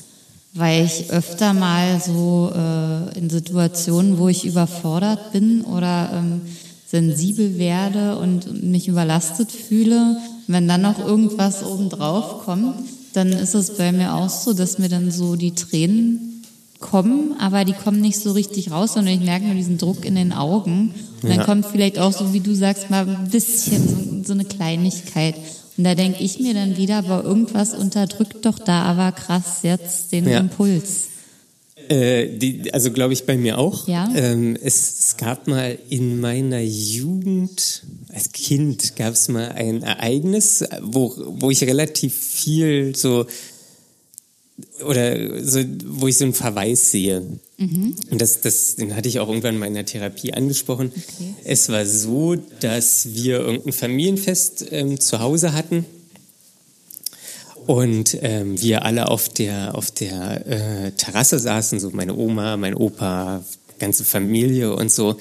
weil ich öfter mal so äh, in Situationen, wo ich überfordert bin oder ähm, sensibel werde und mich überlastet fühle, wenn dann noch irgendwas obendrauf kommt, dann ist es bei mir auch so, dass mir dann so die Tränen kommen, aber die kommen nicht so richtig raus, sondern ich merke nur diesen Druck in den Augen. Und dann Ja. kommt vielleicht auch so, wie du sagst, mal ein bisschen so, so eine Kleinigkeit. Und da denke ich mir dann wieder, aber irgendwas unterdrückt doch da aber krass jetzt den Ja. Impuls. Äh, die, also glaube ich bei mir auch. Ja? Ähm, es, es gab mal in meiner Jugend, als Kind, gab es mal ein Ereignis, wo, wo ich relativ viel so oder so, wo ich so einen Verweis sehe. Und das, das, den hatte ich auch irgendwann mal in der Therapie angesprochen. Okay. Es war so, dass wir irgendein Familienfest ähm, zu Hause hatten und ähm, wir alle auf der auf der äh, Terrasse saßen, so meine Oma, mein Opa, ganze Familie und so.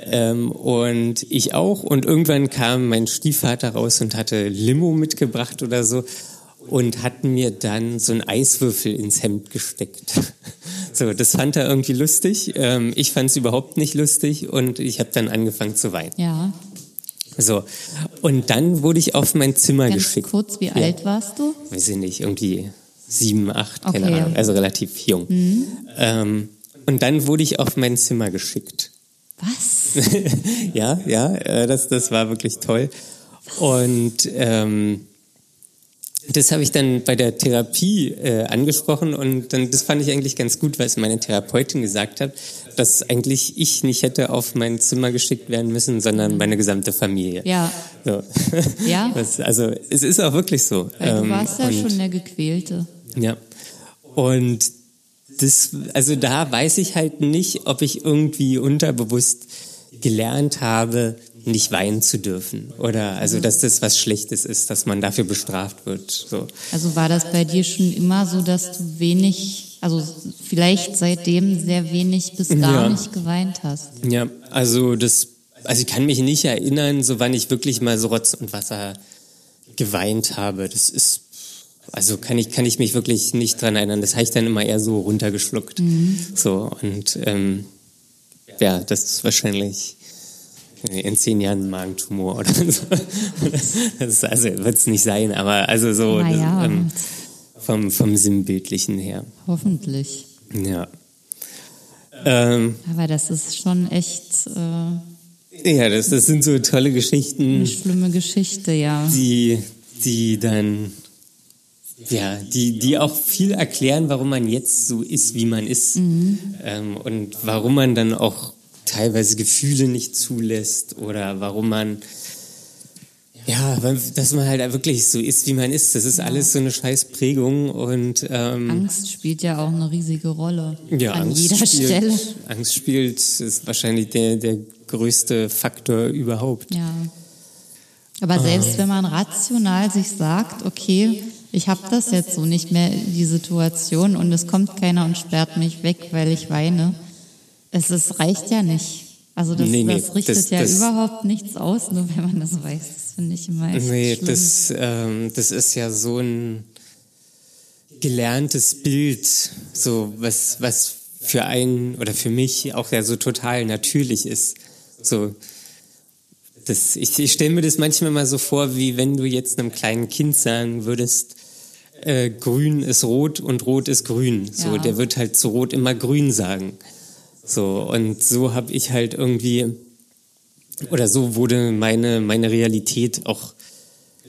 Ähm, und ich auch. Und irgendwann kam mein Stiefvater raus und hatte Limo mitgebracht oder so und hat mir dann so einen Eiswürfel ins Hemd gesteckt. So, das fand er irgendwie lustig. Ähm, ich fand es überhaupt nicht lustig und ich habe dann angefangen zu weinen. Ja, So, und dann wurde ich auf mein Zimmer ganz geschickt. kurz, wie alt warst du? Weiß ich nicht, irgendwie sieben, acht, keine Okay. Ahnung, also relativ jung. Ähm, und dann wurde ich auf mein Zimmer geschickt. Was? ja, ja, äh, das, das war wirklich toll. Und ähm, das habe ich dann bei der Therapie äh, angesprochen und dann das fand ich eigentlich ganz gut, es meine Therapeutin gesagt hat, dass eigentlich ich nicht hätte auf mein Zimmer geschickt werden müssen, sondern meine gesamte Familie. Ja. So. Ja. Das, also es ist auch wirklich so. Weil du Ähm, warst ja und- schon der Gequälte. ja. Und das, also da weiß ich halt nicht, ob ich irgendwie unterbewusst gelernt habe, nicht weinen zu dürfen. Oder also, dass das was Schlechtes ist, dass man dafür bestraft wird. So. Also war das bei dir schon immer so, dass du wenig, also vielleicht seitdem sehr wenig bis gar Ja. nicht geweint hast? Ja, also das, also ich kann mich nicht erinnern, so wann ich wirklich mal so Rotz und Wasser geweint habe. Das ist, also kann ich, kann ich mich wirklich nicht dran erinnern. Das habe ich dann immer eher so runtergeschluckt. So, und ähm, ja, das ist wahrscheinlich in zehn Jahren Magentumor oder so. Das ist, also wird es nicht sein, aber also so Naja. das, ähm, vom, vom Sinnbildlichen her. Hoffentlich. Ja. Ähm, Aber das ist schon echt, äh, Ja, das, das sind so tolle Geschichten. Eine schlimme Geschichte, ja. Die, die dann, ja, die, die auch viel erklären, warum man jetzt so ist, wie man ist. Mhm. Ähm, und warum man dann auch teilweise Gefühle nicht zulässt oder warum man ja, dass man halt wirklich so ist, wie man ist. Das ist ja. alles so eine scheiß Prägung und ähm, Angst spielt ja auch eine riesige Rolle ja, an Angst jeder spielt, Stelle. Angst spielt ist wahrscheinlich der der größte Faktor überhaupt. Ja. Aber selbst wenn man rational sich sagt, okay, ich habe das jetzt so nicht mehr die Situation und es kommt keiner und sperrt mich weg, weil ich weine. Es ist, reicht ja nicht. Also das, nee, nee, das richtet das, ja das, überhaupt nichts aus, nur wenn man das weiß. Das finde ich immer echt Nee, schlimm. das, ähm, das ist ja so ein gelerntes Bild, so was, was für einen oder für mich auch ja so total natürlich ist. So, das, ich, ich stelle mir das manchmal mal so vor, wie wenn du jetzt einem kleinen Kind sagen würdest, äh, grün ist rot und rot ist grün. So, ja. der wird halt zu rot immer grün sagen. So, und so habe ich halt irgendwie, oder so wurde meine, meine Realität auch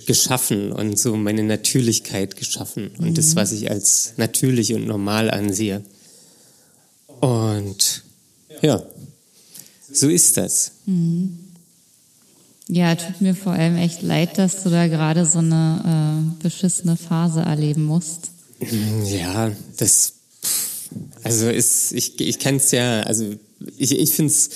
geschaffen und so meine Natürlichkeit geschaffen und mhm. das, was ich als natürlich und normal ansehe. Und ja, so ist das. Mhm. Ja, tut mir vor allem echt leid, dass du da gerade so eine äh, beschissene Phase erleben musst. Ja, das also ist, ich, ich kann es ja, also ich, ich finde es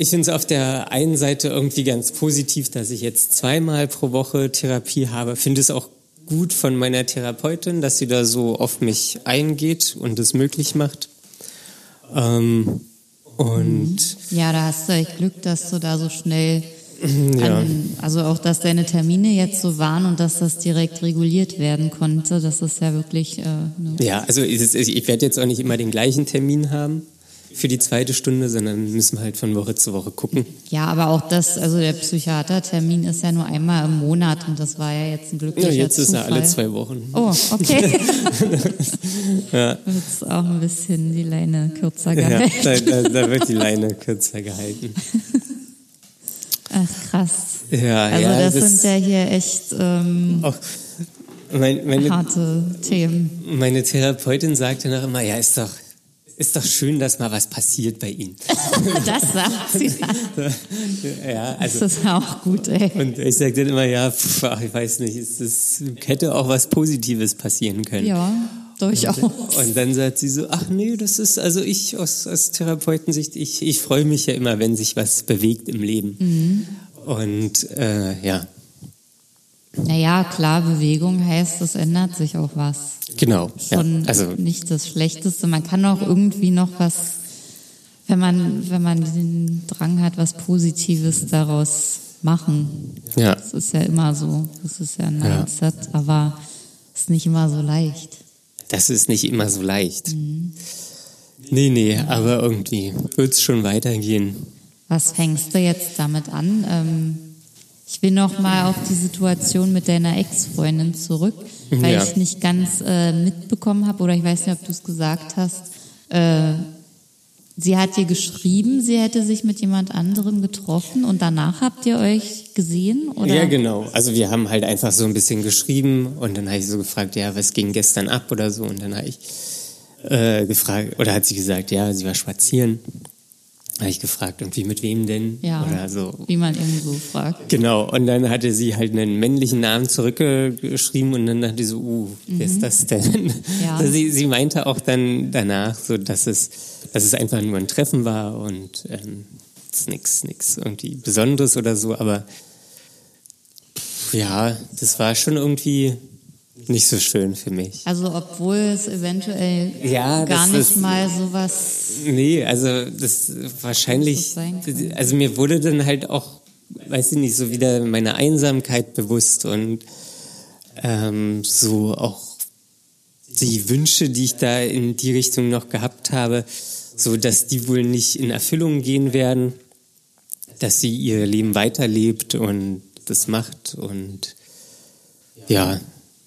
ich finde auf der einen Seite irgendwie ganz positiv, dass ich jetzt zweimal pro Woche Therapie habe. Finde es auch gut von meiner Therapeutin, dass sie da so auf mich eingeht und es möglich macht. Ähm, und ja, da hast du echt Glück, dass du da so schnell ja. An, also auch, dass deine Termine jetzt so waren und dass das direkt reguliert werden konnte, das ist ja wirklich. Äh, ne ja, also ich, ich werde jetzt auch nicht immer den gleichen Termin haben für die zweite Stunde, sondern müssen wir halt von Woche zu Woche gucken. Ja, aber auch das, also der Psychiatertermin ist ja nur einmal im Monat und das war ja jetzt ein glücklicher Ja, jetzt Zufall. ist er alle zwei Wochen. Oh, okay. ja. Wird es auch ein bisschen die Leine kürzer gehalten. Ja, da, da, da wird die Leine kürzer gehalten. Ach krass. Ja, also ja, das, das, sind ja hier echt ähm, auch mein, meine, harte Themen. Meine Therapeutin sagte noch immer, ja, ist doch, ist doch schön, dass mal was passiert bei Ihnen. das sagt sie. ja, also, das ist auch gut, ey. Und ich sage dann immer, ja, pff, ich weiß nicht, es, es hätte auch was Positives passieren können. Ja. Durchaus. Und, dann sagt sie so, ach nee, das ist, also ich aus, aus Therapeutensicht, ich, ich freue mich ja immer, wenn sich was bewegt im Leben. Mhm. Und äh, ja. Naja, klar, Bewegung heißt, es ändert sich auch was. Genau. Schon ja, also, nicht das Schlechteste. Man kann auch irgendwie noch was, wenn man, wenn man den Drang hat, was Positives daraus machen. Ja. Das ist ja immer so. Das ist ja ein Mindset, ja. aber es ist nicht immer so leicht das ist nicht immer so leicht. Mhm. Nee, nee, aber irgendwie wird es schon weitergehen. Was fängst du jetzt damit an? Ähm, ich will noch mal auf die Situation mit deiner Ex-Freundin zurück, weil ja. ich nicht ganz äh, mitbekommen habe oder ich weiß nicht, ob du es gesagt hast. Äh, Sie hat dir geschrieben, sie hätte sich mit jemand anderem getroffen und danach habt ihr euch gesehen? Oder? Ja, genau. Also wir haben halt einfach so ein bisschen geschrieben und dann habe ich so gefragt, ja, was ging gestern ab oder so und dann habe ich äh, gefragt, oder hat sie gesagt, ja, sie war spazieren habe ich gefragt, irgendwie mit wem denn? Ja, oder so. wie man eben so fragt. Genau, und dann hatte sie halt einen männlichen Namen zurückgeschrieben und dann dachte ich so, uh, wer mhm. ist das denn? Ja. Also sie, sie meinte auch dann danach, so, dass es, dass es einfach nur ein Treffen war und ähm, nichts nichts irgendwie Besonderes oder so, aber ja, das war schon irgendwie nicht so schön für mich. Also obwohl es eventuell ja, gar nicht ist, mal sowas. Nee, also das wahrscheinlich. Also mir wurde dann halt auch, weiß ich nicht, so wieder meine Einsamkeit bewusst und ähm, so auch die Wünsche, die ich da in die Richtung noch gehabt habe, so dass die wohl nicht in Erfüllung gehen werden, dass sie ihr Leben weiterlebt und das macht und ja,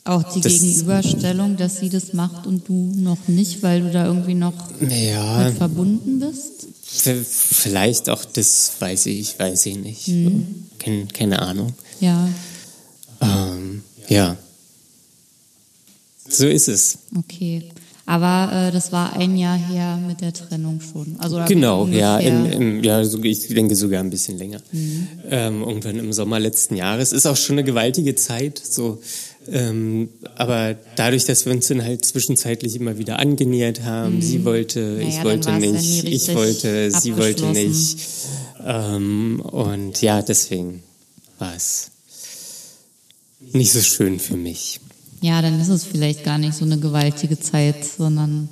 auch die das, Gegenüberstellung, dass sie das macht und du noch nicht, weil du da irgendwie noch ja, mit verbunden bist? Vielleicht auch das weiß ich, weiß ich nicht. Mhm. Keine, keine Ahnung. Ja. Ähm, ja. So ist es. Okay. Aber äh, das war ein Jahr her mit der Trennung schon. Also genau, ja, in, in, ja, ich denke sogar ein bisschen länger. Mhm. Ähm, irgendwann im Sommer letzten Jahres. Ist auch schon eine gewaltige Zeit. So, ähm, aber dadurch, dass wir uns dann halt zwischenzeitlich immer wieder angenähert haben, mhm. sie wollte, naja, ich wollte nicht, ich wollte, sie wollte nicht. Ähm, und ja, deswegen war es nicht so schön für mich. Ja, dann ist es vielleicht gar nicht so eine gewaltige Zeit, sondern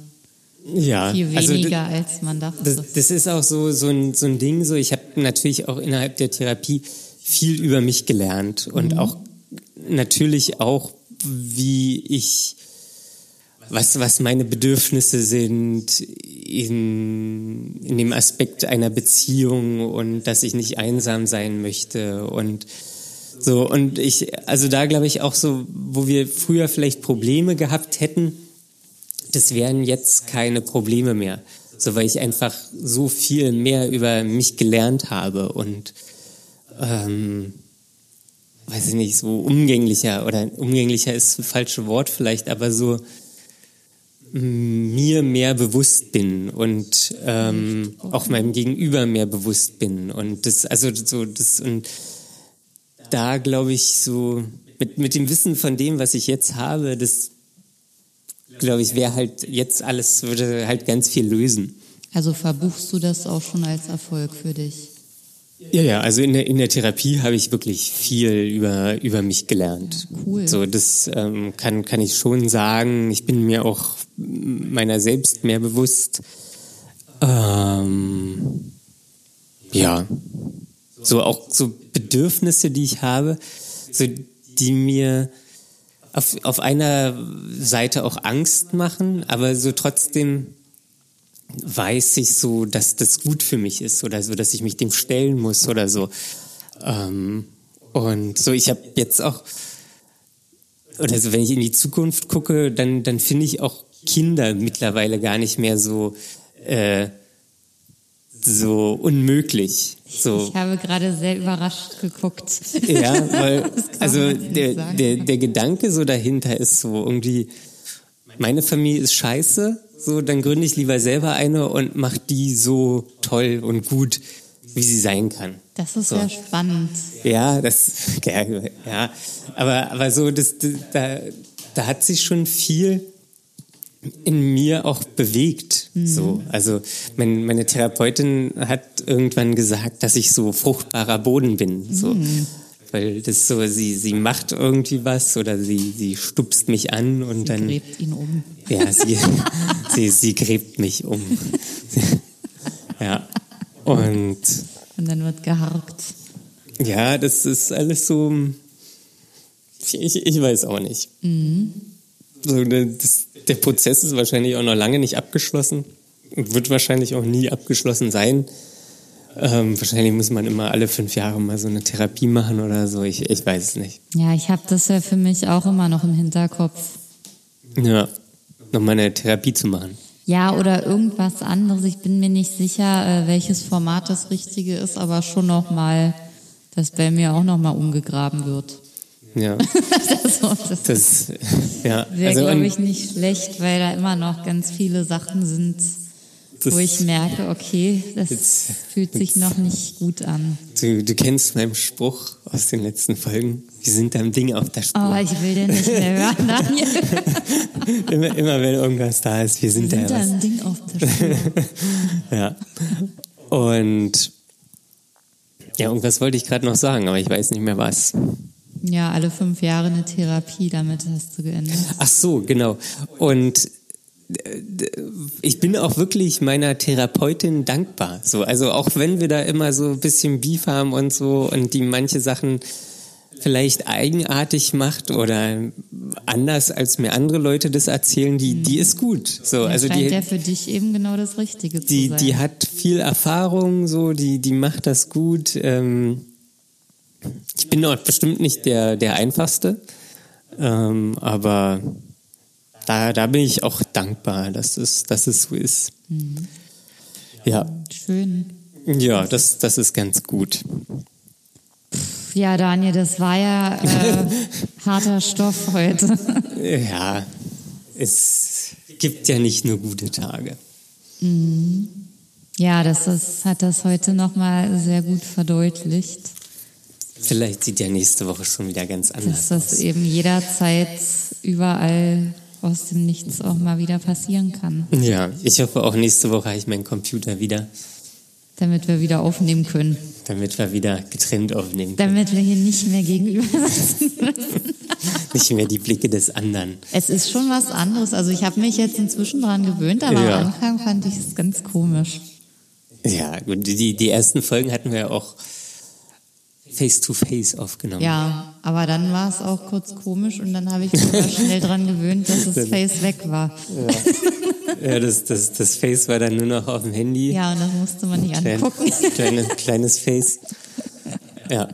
ja, viel also weniger, also als man dachte. Das, das, ist auch so, so, ein, so ein Ding. So, ich habe natürlich auch innerhalb der Therapie viel über mich gelernt und mhm. auch natürlich auch, wie ich, was, was meine Bedürfnisse sind in, in dem Aspekt einer Beziehung und dass ich nicht einsam sein möchte und so, und ich, also da glaube ich auch so, wo wir früher vielleicht Probleme gehabt hätten, das wären jetzt keine Probleme mehr. So, weil ich einfach so viel mehr über mich gelernt habe und, ähm, weiß ich nicht, so umgänglicher oder umgänglicher ist das falsche Wort vielleicht, aber so mir mehr bewusst bin und ähm, auch meinem Gegenüber mehr bewusst bin und das also so das und da glaube ich so mit, mit dem Wissen von dem, was ich jetzt habe, das glaube ich wäre halt jetzt alles, würde halt ganz viel lösen. Also verbuchst du das auch schon als Erfolg für dich? Ja, ja, also in der, in der Therapie habe ich wirklich viel über, über mich gelernt. Cool. So, das ähm, kann, kann ich schon sagen. Ich bin mir auch meiner selbst mehr bewusst. Ähm, ja, so auch so Bedürfnisse, die ich habe, so die mir auf, auf einer Seite auch Angst machen, aber so trotzdem weiß ich so, dass das gut für mich ist oder so, dass ich mich dem stellen muss oder so. Ähm, und so, ich habe jetzt auch, oder so, wenn ich in die Zukunft gucke, dann, dann finde ich auch Kinder mittlerweile gar nicht mehr so, äh, so unmöglich. So. Ich habe gerade sehr überrascht geguckt. Ja, weil, also der, der, der Gedanke so dahinter ist so irgendwie, meine Familie ist scheiße, so, dann gründe ich lieber selber eine und mache die so toll und gut, wie sie sein kann. Das ist so. sehr spannend. Ja, das, ja, ja, aber, aber so, das, das, da, da hat sich schon viel in mir auch bewegt. Mhm. So, also mein, meine Therapeutin hat irgendwann gesagt, dass ich so fruchtbarer Boden bin. So. Mhm. Weil das so, sie, sie macht irgendwie was oder sie, sie stupst mich an und sie dann. Sie gräbt ihn um. Ja, sie, sie, sie gräbt mich um. ja. Und. Und dann wird geharkt. Ja, das ist alles so. Ich, ich weiß auch nicht. Mhm. So, das, der Prozess ist wahrscheinlich auch noch lange nicht abgeschlossen und wird wahrscheinlich auch nie abgeschlossen sein. Ähm, wahrscheinlich muss man immer alle fünf Jahre mal so eine Therapie machen oder so. Ich, ich weiß es nicht. Ja, ich habe das ja für mich auch immer noch im Hinterkopf. Ja, nochmal eine Therapie zu machen. Ja, oder irgendwas anderes. Ich bin mir nicht sicher, äh, welches Format das Richtige ist, aber schon nochmal, dass bei mir auch nochmal umgegraben wird. Ja. das, das, das ja. wäre, also, glaube ich, nicht schlecht, weil da immer noch ganz viele Sachen sind, wo ich merke, okay, das jetzt, fühlt sich jetzt, noch nicht gut an. Du, du kennst meinen Spruch aus den letzten Folgen. Wir sind deinem Ding auf der Spur. Oh, ich will den nicht mehr hören, Daniel. immer, immer wenn irgendwas da ist, wir sind, wir sind deinem Ding auf der Spur. ja. Und ja, irgendwas wollte ich gerade noch sagen, aber ich weiß nicht mehr was. Ja, alle fünf Jahre eine Therapie, damit hast du geändert. Ach so, genau. Und äh, ich bin auch wirklich meiner Therapeutin dankbar. So, also auch wenn wir da immer so ein bisschen Beef haben und so und die manche Sachen vielleicht eigenartig macht oder anders als mir andere Leute das erzählen, die die mhm. ist gut. So, ja, also scheint die ja für dich eben genau das Richtige die, zu sein. Die hat viel Erfahrung, so die die macht das gut. Ähm, ich bin dort bestimmt nicht der, der einfachste, ähm, aber da, da bin ich auch dankbar, dass es, dass es so ist. Mhm. Ja. Schön. Ja, das, das ist ganz gut. Ja, Daniel, das war ja äh, harter Stoff heute. Ja, es gibt ja nicht nur gute Tage. Ja, das ist, hat das heute nochmal sehr gut verdeutlicht, Vielleicht sieht ja nächste Woche schon wieder ganz dass anders das aus. eben jederzeit überall aus dem Nichts auch mal wieder passieren kann, Ja, ich hoffe auch nächste Woche habe ich meinen Computer wieder, damit wir wieder aufnehmen können, damit wir wieder getrennt aufnehmen können. damit wir hier nicht mehr gegenüber sitzen. Nicht mehr die Blicke des anderen. Es ist schon was anderes. Also ich habe mich jetzt inzwischen daran gewöhnt, aber Ja. am Anfang fand ich es ganz komisch. Ja, gut, die, die ersten Folgen hatten wir ja auch face-to-face aufgenommen. Ja, aber dann war es auch kurz komisch und dann habe ich mich schnell dran gewöhnt, dass das Face weg war. Ja, das, das, das Face war dann nur noch auf dem Handy. Ja, und das musste man nicht Klein, angucken. kleines, kleines Face. Ja.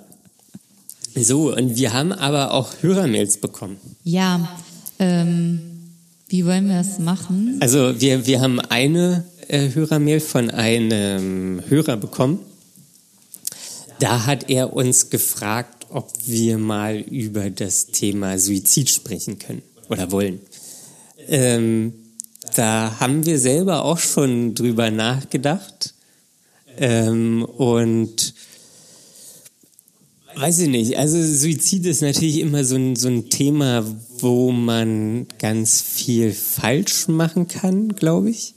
So, und wir haben aber auch Hörermails bekommen. Ja, ähm, wie wollen wir es machen? Also wir, wir haben eine äh, Hörermail von einem Hörer bekommen. Da hat er uns gefragt, ob wir mal über das Thema Suizid sprechen können oder wollen. Ähm, da haben wir selber auch schon drüber nachgedacht. Ähm, und weiß ich nicht, also Suizid ist natürlich immer so ein, so ein Thema, wo man ganz viel falsch machen kann, glaube ich.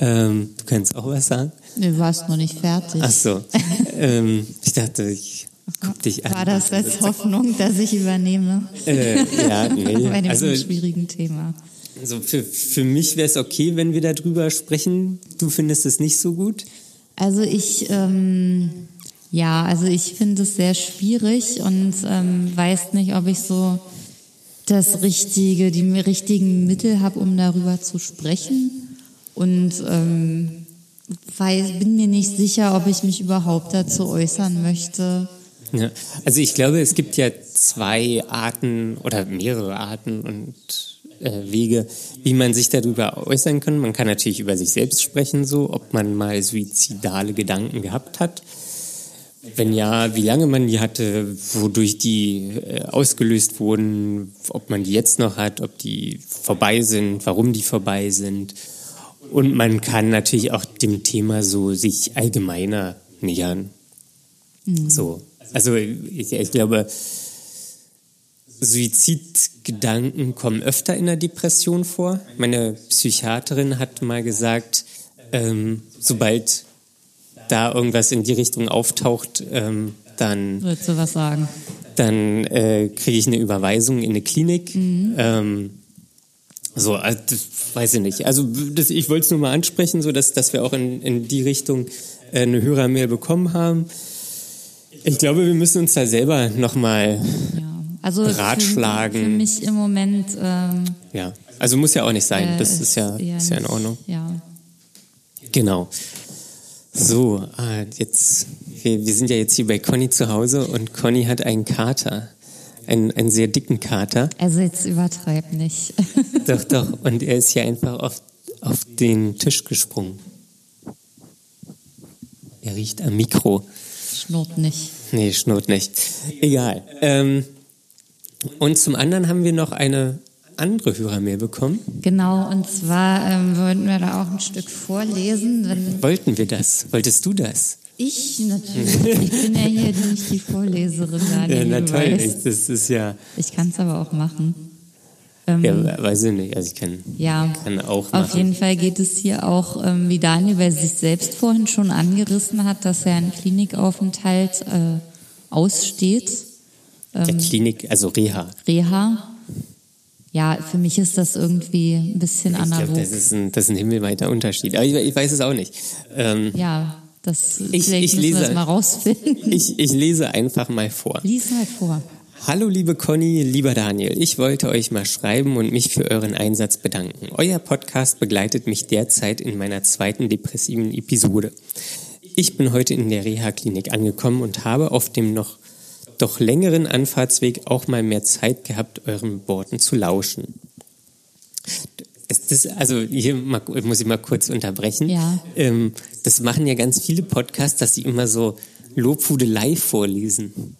Ähm, du kannst auch was sagen. Du warst noch nicht fertig. Ach so. ähm, ich dachte, ich guck dich an. War das als Hoffnung, dass ich übernehme Äh, ja, nee. bei dem Also, schwierigen Thema? also für, für mich wäre es okay, wenn wir darüber sprechen. Du findest es nicht so gut? Also ich, ähm, ja, also ich finde es sehr schwierig und ähm, weiß nicht, ob ich so das richtige, die richtigen Mittel habe, um darüber zu sprechen. Und ähm, weiß, bin mir nicht sicher, ob ich mich überhaupt dazu äußern möchte. Ja. Also ich glaube, es gibt ja zwei Arten oder mehrere Arten und äh, Wege, wie man sich darüber äußern kann. Man kann natürlich über sich selbst sprechen, so ob man mal suizidale Gedanken gehabt hat. Wenn ja, wie lange man die hatte, wodurch die äh, ausgelöst wurden, ob man die jetzt noch hat, ob die vorbei sind, warum die vorbei sind. Und man kann natürlich auch dem Thema so sich allgemeiner nähern. So. Also ich, ich glaube, Suizidgedanken kommen öfter in der Depression vor. Meine Psychiaterin hat mal gesagt, ähm, sobald da irgendwas in die Richtung auftaucht, ähm, dann, Würdest du was sagen? dann äh, kriege ich eine Überweisung in eine Klinik. Ähm, so, also, das weiß ich nicht. Also das, ich wollte es nur mal ansprechen, so dass, dass wir auch in, in die Richtung äh, eine Hörermail bekommen haben. Ich glaube, wir müssen uns da selber nochmal, Ja. Also Ratschlagen. Für, mich im Moment. Ähm, ja, also muss ja auch nicht sein. äh, Das ist ja, ist ja in Ordnung. Ja. Genau. So, ah, jetzt, wir, wir sind ja jetzt hier bei Conny zu Hause und Conny hat einen Kater. Einen, einen sehr dicken Kater. Also jetzt übertreib nicht. Doch, doch. Und er ist hier einfach auf, auf den Tisch gesprungen. Er riecht am Mikro. Schnurrt nicht. Nee, schnurrt nicht. Egal. Ähm, und zum anderen haben wir noch eine andere Hörermail bekommen. Genau, und zwar ähm, wollten wir da auch ein Stück vorlesen. Wollten wir das? Wolltest du das? Ich natürlich, ich bin ja hier nicht die Vorleserin, Daniel, Ja, na du toll. weißt. Das ist ja, Ich kann es aber auch machen. Ähm, ja, weiß ich nicht. Also ich kann, Ja, kann auch auf machen. jeden Fall geht es hier auch, ähm, wie Daniel bei sich selbst vorhin schon angerissen hat, dass er einen Klinikaufenthalt äh, aussteht. Der Klinik, also Reha. Reha. Ja, für mich ist das irgendwie ein bisschen Ich analog. das ist ein, das ist ein himmelweiter Unterschied. Aber ich, ich weiß es auch nicht. Ähm, ja, das Ich- ich lese- das mal rausfinden. ich, ich lese einfach mal vor. Lies mal vor. Hallo liebe Conny, lieber Daniel, ich wollte euch mal schreiben und mich für euren Einsatz bedanken. Euer Podcast begleitet mich derzeit in meiner zweiten depressiven Episode. Ich bin heute in der Reha-Klinik angekommen und habe auf dem noch doch längeren Anfahrtsweg auch mal mehr Zeit gehabt, euren Worten zu lauschen. Das, das, also hier mal, muss ich mal kurz unterbrechen. Ja. Ähm, das machen ja ganz viele Podcasts, dass sie immer so Lobhudelei vorlesen.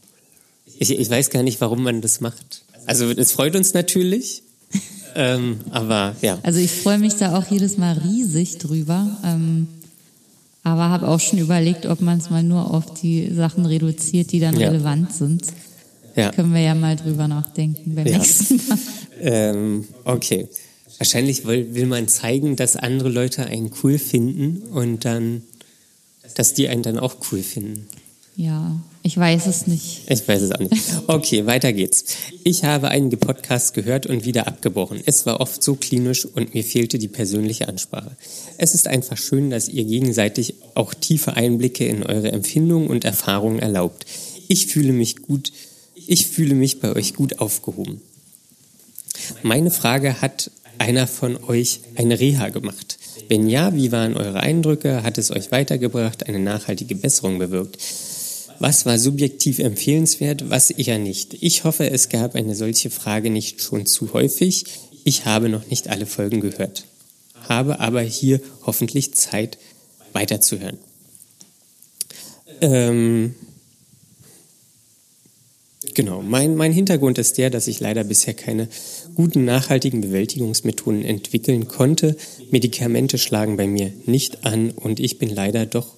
Ich, ich weiß gar nicht, warum man das macht. Also es freut uns natürlich, ähm, aber ja. Also ich freue mich da auch jedes Mal riesig drüber. Ähm, aber habe auch schon überlegt, ob man es mal nur auf die Sachen reduziert, die dann Ja. relevant sind. ja. Können wir ja mal drüber nachdenken beim Ja. nächsten Mal. Ähm, okay. Wahrscheinlich will, will man zeigen, dass andere Leute einen cool finden und dann, dass die einen dann auch cool finden. Ja, ich weiß es nicht. Ich weiß es auch nicht. Okay, weiter geht's. Ich habe einige Podcasts gehört und wieder abgebrochen. Es war oft so klinisch und mir fehlte die persönliche Ansprache. Es ist einfach schön, dass ihr gegenseitig auch tiefe Einblicke in eure Empfindungen und Erfahrungen erlaubt. Ich fühle mich gut, ich fühle mich bei euch gut aufgehoben. Meine Frage, hat einer von euch eine Reha gemacht? Wenn ja, wie waren eure Eindrücke? Hat es euch weitergebracht, eine nachhaltige Besserung bewirkt? Was war subjektiv empfehlenswert, was eher nicht? Ich hoffe, es gab eine solche Frage nicht schon zu häufig. Ich habe noch nicht alle Folgen gehört, habe aber hier hoffentlich Zeit weiterzuhören. Ähm, Genau, mein, mein Hintergrund ist der, dass ich leider bisher keine guten nachhaltigen Bewältigungsmethoden entwickeln konnte. Medikamente schlagen bei mir nicht an und ich bin leider doch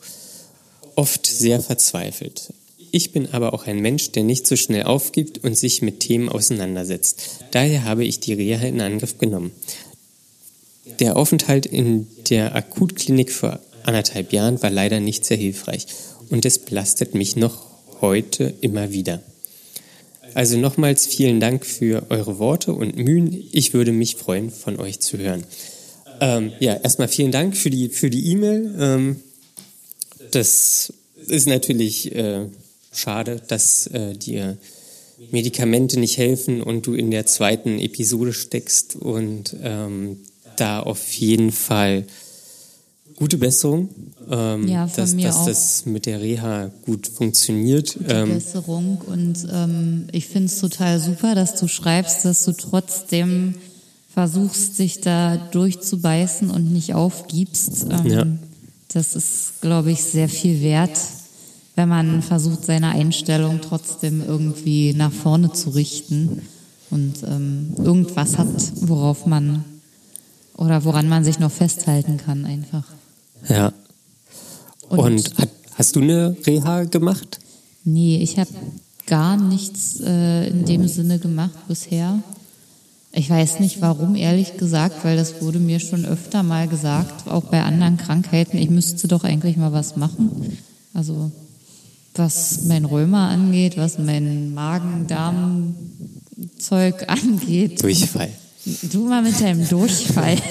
oft sehr verzweifelt. Ich bin aber auch ein Mensch, der nicht so schnell aufgibt und sich mit Themen auseinandersetzt. Daher habe ich die Reha in Angriff genommen. Der Aufenthalt in der Akutklinik vor anderthalb Jahren war leider nicht sehr hilfreich und es belastet mich noch heute immer wieder. Also nochmals vielen Dank für eure Worte und Mühen. Ich würde mich freuen, von euch zu hören. Ähm, ja, erstmal vielen Dank für die für die E-Mail. Ähm, das ist natürlich äh, schade, dass äh, dir Medikamente nicht helfen und du in der zweiten Episode steckst und ähm, da auf jeden Fall gute Besserung, ähm, Ja, dass, dass das mit der Reha gut funktioniert. Gute Ähm, Besserung und ähm, ich finde es total super, dass du schreibst, dass du trotzdem versuchst, dich da durchzubeißen und nicht aufgibst. Ähm, Ja. Das ist, glaube ich, sehr viel wert, wenn man versucht, seine Einstellung trotzdem irgendwie nach vorne zu richten und ähm, irgendwas hat, worauf man oder woran man sich noch festhalten kann einfach. Ja. Und- Und, hat, hast du eine Reha gemacht? Nee, ich habe gar nichts äh, in dem Sinne gemacht bisher. Ich weiß nicht warum, ehrlich gesagt, weil das wurde mir schon öfter mal gesagt, auch bei anderen Krankheiten, ich müsste doch eigentlich mal was machen. Also was mein Rheuma angeht, was mein Magen-Darm-Zeug angeht. Durchfall. Du mal mit deinem Durchfall.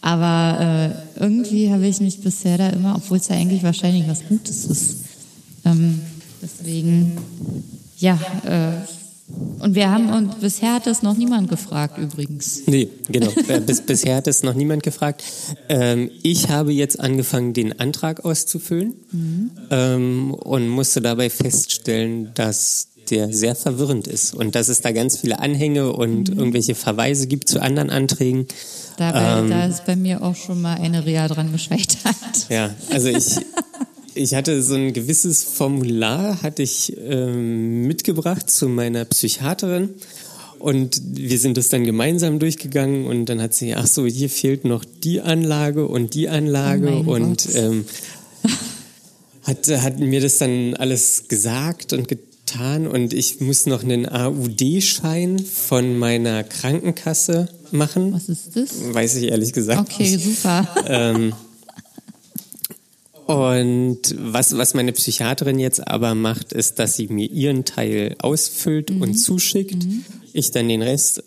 Aber äh, irgendwie habe ich mich bisher da immer, obwohl es ja eigentlich wahrscheinlich was Gutes ist. Ähm, deswegen, ja, äh, und wir haben, und bisher hat das noch niemand gefragt übrigens. Nee, genau. Äh, Bis, bisher hat es noch niemand gefragt. Ähm, ich habe jetzt angefangen, den Antrag auszufüllen ähm, und musste dabei feststellen, dass der sehr verwirrend ist und dass es da ganz viele Anhänge und irgendwelche Verweise gibt zu anderen Anträgen. Dabei, Ähm. da ist bei mir auch schon mal eine Reha dran gescheitert. Ja, also ich, ich hatte so ein gewisses Formular, hatte ich ähm, mitgebracht zu meiner Psychiaterin und wir sind das dann gemeinsam durchgegangen und dann hat sie, ach so, hier fehlt noch die Anlage und die Anlage Oh und ähm, hat, hat mir das dann alles gesagt und getan und ich muss noch einen AUD-Schein von meiner Krankenkasse machen. Was ist das? Weiß ich ehrlich gesagt Okay, nicht. super. Ähm, und was, was meine Psychiaterin jetzt aber macht, ist, dass sie mir ihren Teil ausfüllt und zuschickt. Ich dann den Rest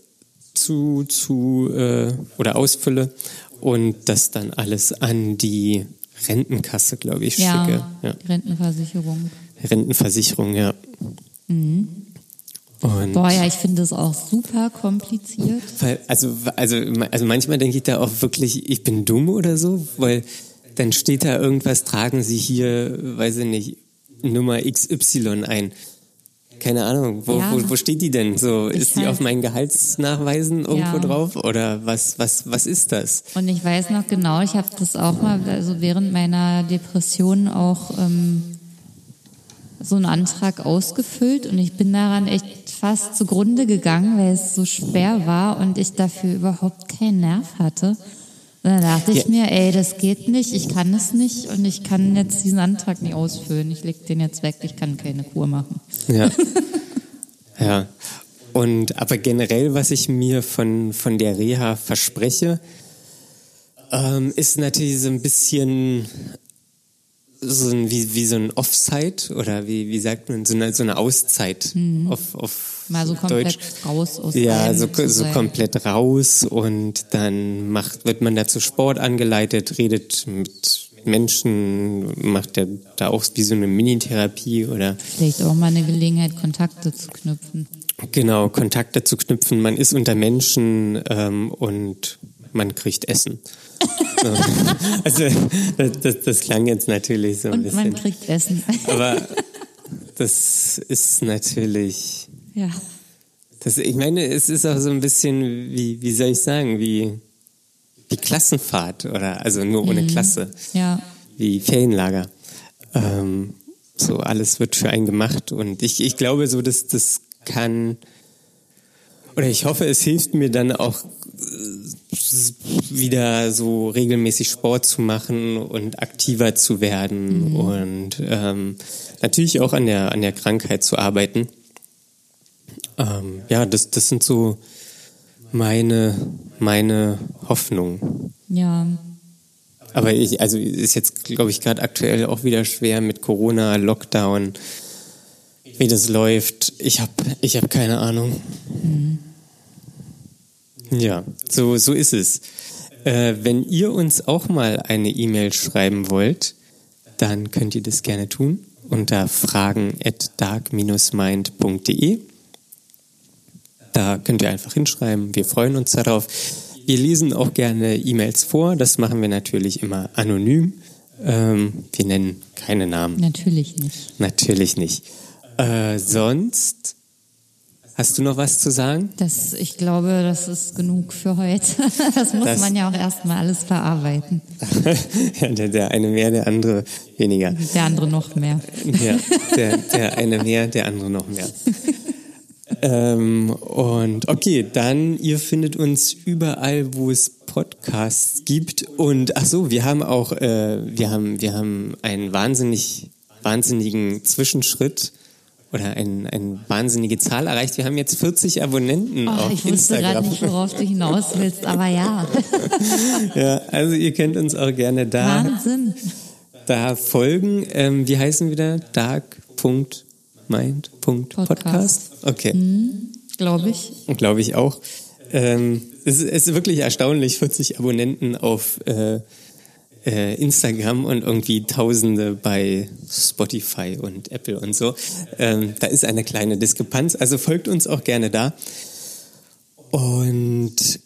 zu, zu äh, oder ausfülle und das dann alles an die Rentenkasse, glaube ich, schicke. Ja, Ja. Rentenversicherung. Rentenversicherung, ja. Und Boah, ja, ich finde das auch super kompliziert. Weil, also, also, also manchmal denke ich da auch wirklich, ich bin dumm oder so, weil dann steht da irgendwas, tragen Sie hier, weiß ich nicht, Nummer XY ein. keine Ahnung, wo, Ja. wo, wo steht die denn? So, Ich ist die halt- auf meinen Gehaltsnachweisen irgendwo Ja. drauf? Oder was, was, was ist das? Und ich weiß noch genau, ich habe das auch mal, also während meiner Depression auch ähm, so einen Antrag ausgefüllt und ich bin daran echt fast zugrunde gegangen, weil es so schwer war und ich dafür überhaupt keinen Nerv hatte. Und dann dachte ich Ja. mir, ey, das geht nicht, ich kann es nicht und ich kann jetzt diesen Antrag nicht ausfüllen. Ich leg den jetzt weg, ich kann keine Kur machen. Ja. ja. Und aber generell, was ich mir von, von der Reha verspreche, ähm, ist natürlich so ein bisschen so ein, wie, wie so ein Offside oder wie, wie sagt man, so eine, so eine Auszeit auf, auf Mhm. Mal so komplett Deutsch. raus aus Ja, so, so komplett raus und dann macht, wird man dazu Sport angeleitet, redet mit Menschen, macht ja da auch wie so eine Mini-Therapie oder Vielleicht auch mal eine Gelegenheit, Kontakte zu knüpfen. genau, Kontakte zu knüpfen. Man ist unter Menschen ähm, und man kriegt Essen. So. Also das, das, das klang jetzt natürlich so ein Und bisschen. man kriegt Essen. Aber das ist natürlich ja. Das, ich meine, es ist auch so ein bisschen, wie, wie soll ich sagen, wie, wie Klassenfahrt oder also nur ohne Klasse, Ja. wie Ferienlager. Ähm, so alles wird für einen gemacht und ich, ich glaube so, dass das kann oder ich hoffe, es hilft mir dann auch wieder so regelmäßig Sport zu machen und aktiver zu werden und ähm, natürlich auch an der an der Krankheit zu arbeiten. Ähm, ja, das, das sind so meine, meine Hoffnungen. Ja. Aber ich, also ist jetzt, glaube ich, gerade aktuell auch wieder schwer mit Corona, Lockdown, wie das läuft. Ich habe ich hab keine Ahnung. Ja, so, so ist es. Äh, wenn ihr uns auch mal eine E-Mail schreiben wollt, dann könnt ihr das gerne tun unter fragen at dark-mind.de. Da könnt ihr einfach hinschreiben. Wir freuen uns darauf. Wir lesen auch gerne E-Mails vor. Das machen wir natürlich immer anonym. Ähm, wir nennen keine Namen. Natürlich nicht. Natürlich nicht. Äh, sonst hast du noch was zu sagen? Das, ich glaube, das ist genug für heute. Das muss Das- man ja auch erstmal alles verarbeiten. Ja, der, der eine mehr, der andere weniger. Der andere noch mehr. Ja, der, der eine mehr, der andere noch mehr. ähm, und okay, dann ihr findet uns überall, wo es Podcasts gibt. Und ach so, wir haben auch, äh, wir haben, wir haben einen wahnsinnig, wahnsinnigen Zwischenschritt oder ein, eine wahnsinnige Zahl erreicht. Wir haben jetzt 40 Abonnenten Oh, auf ich wusste gerade nicht, worauf du hinaus willst, aber ja. Ja, also ihr könnt uns auch gerne da Wahnsinn. da folgen. Ähm, wie heißen wieder? dark.mind.podcast. Podcast. Okay, Glaube ich. glaube ich auch. Ähm, es, ist- es ist wirklich erstaunlich, 40 Abonnenten auf äh, äh, Instagram und irgendwie Tausende bei Spotify und Apple und so. Ähm, da ist eine kleine Diskrepanz. Also folgt uns auch gerne da. Und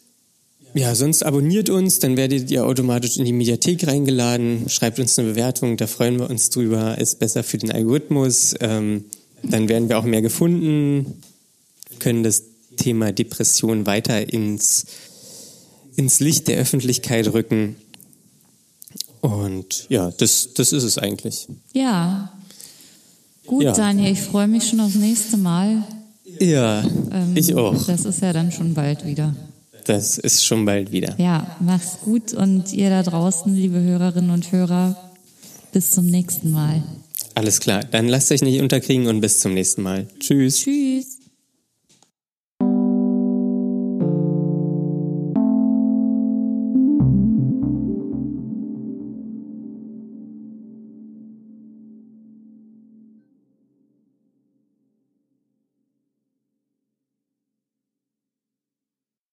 ja, sonst abonniert uns, dann werdet ihr automatisch in die Mediathek reingeladen. Schreibt uns eine Bewertung, da freuen wir uns drüber. Ist besser für den Algorithmus. Ähm, dann werden wir auch mehr gefunden, können das Thema Depression weiter ins, ins Licht der Öffentlichkeit rücken. Und ja, das, das ist es eigentlich. Ja. Gut, Ja. Daniel, ich freue mich schon aufs nächste Mal. Ja, Ähm, ich auch. Das ist ja dann schon bald wieder. Das ist schon bald wieder. Ja, mach's gut und ihr da draußen, liebe Hörerinnen und Hörer, bis zum nächsten Mal. Alles klar. Dann lasst euch nicht unterkriegen und bis zum nächsten Mal. Tschüss. Tschüss.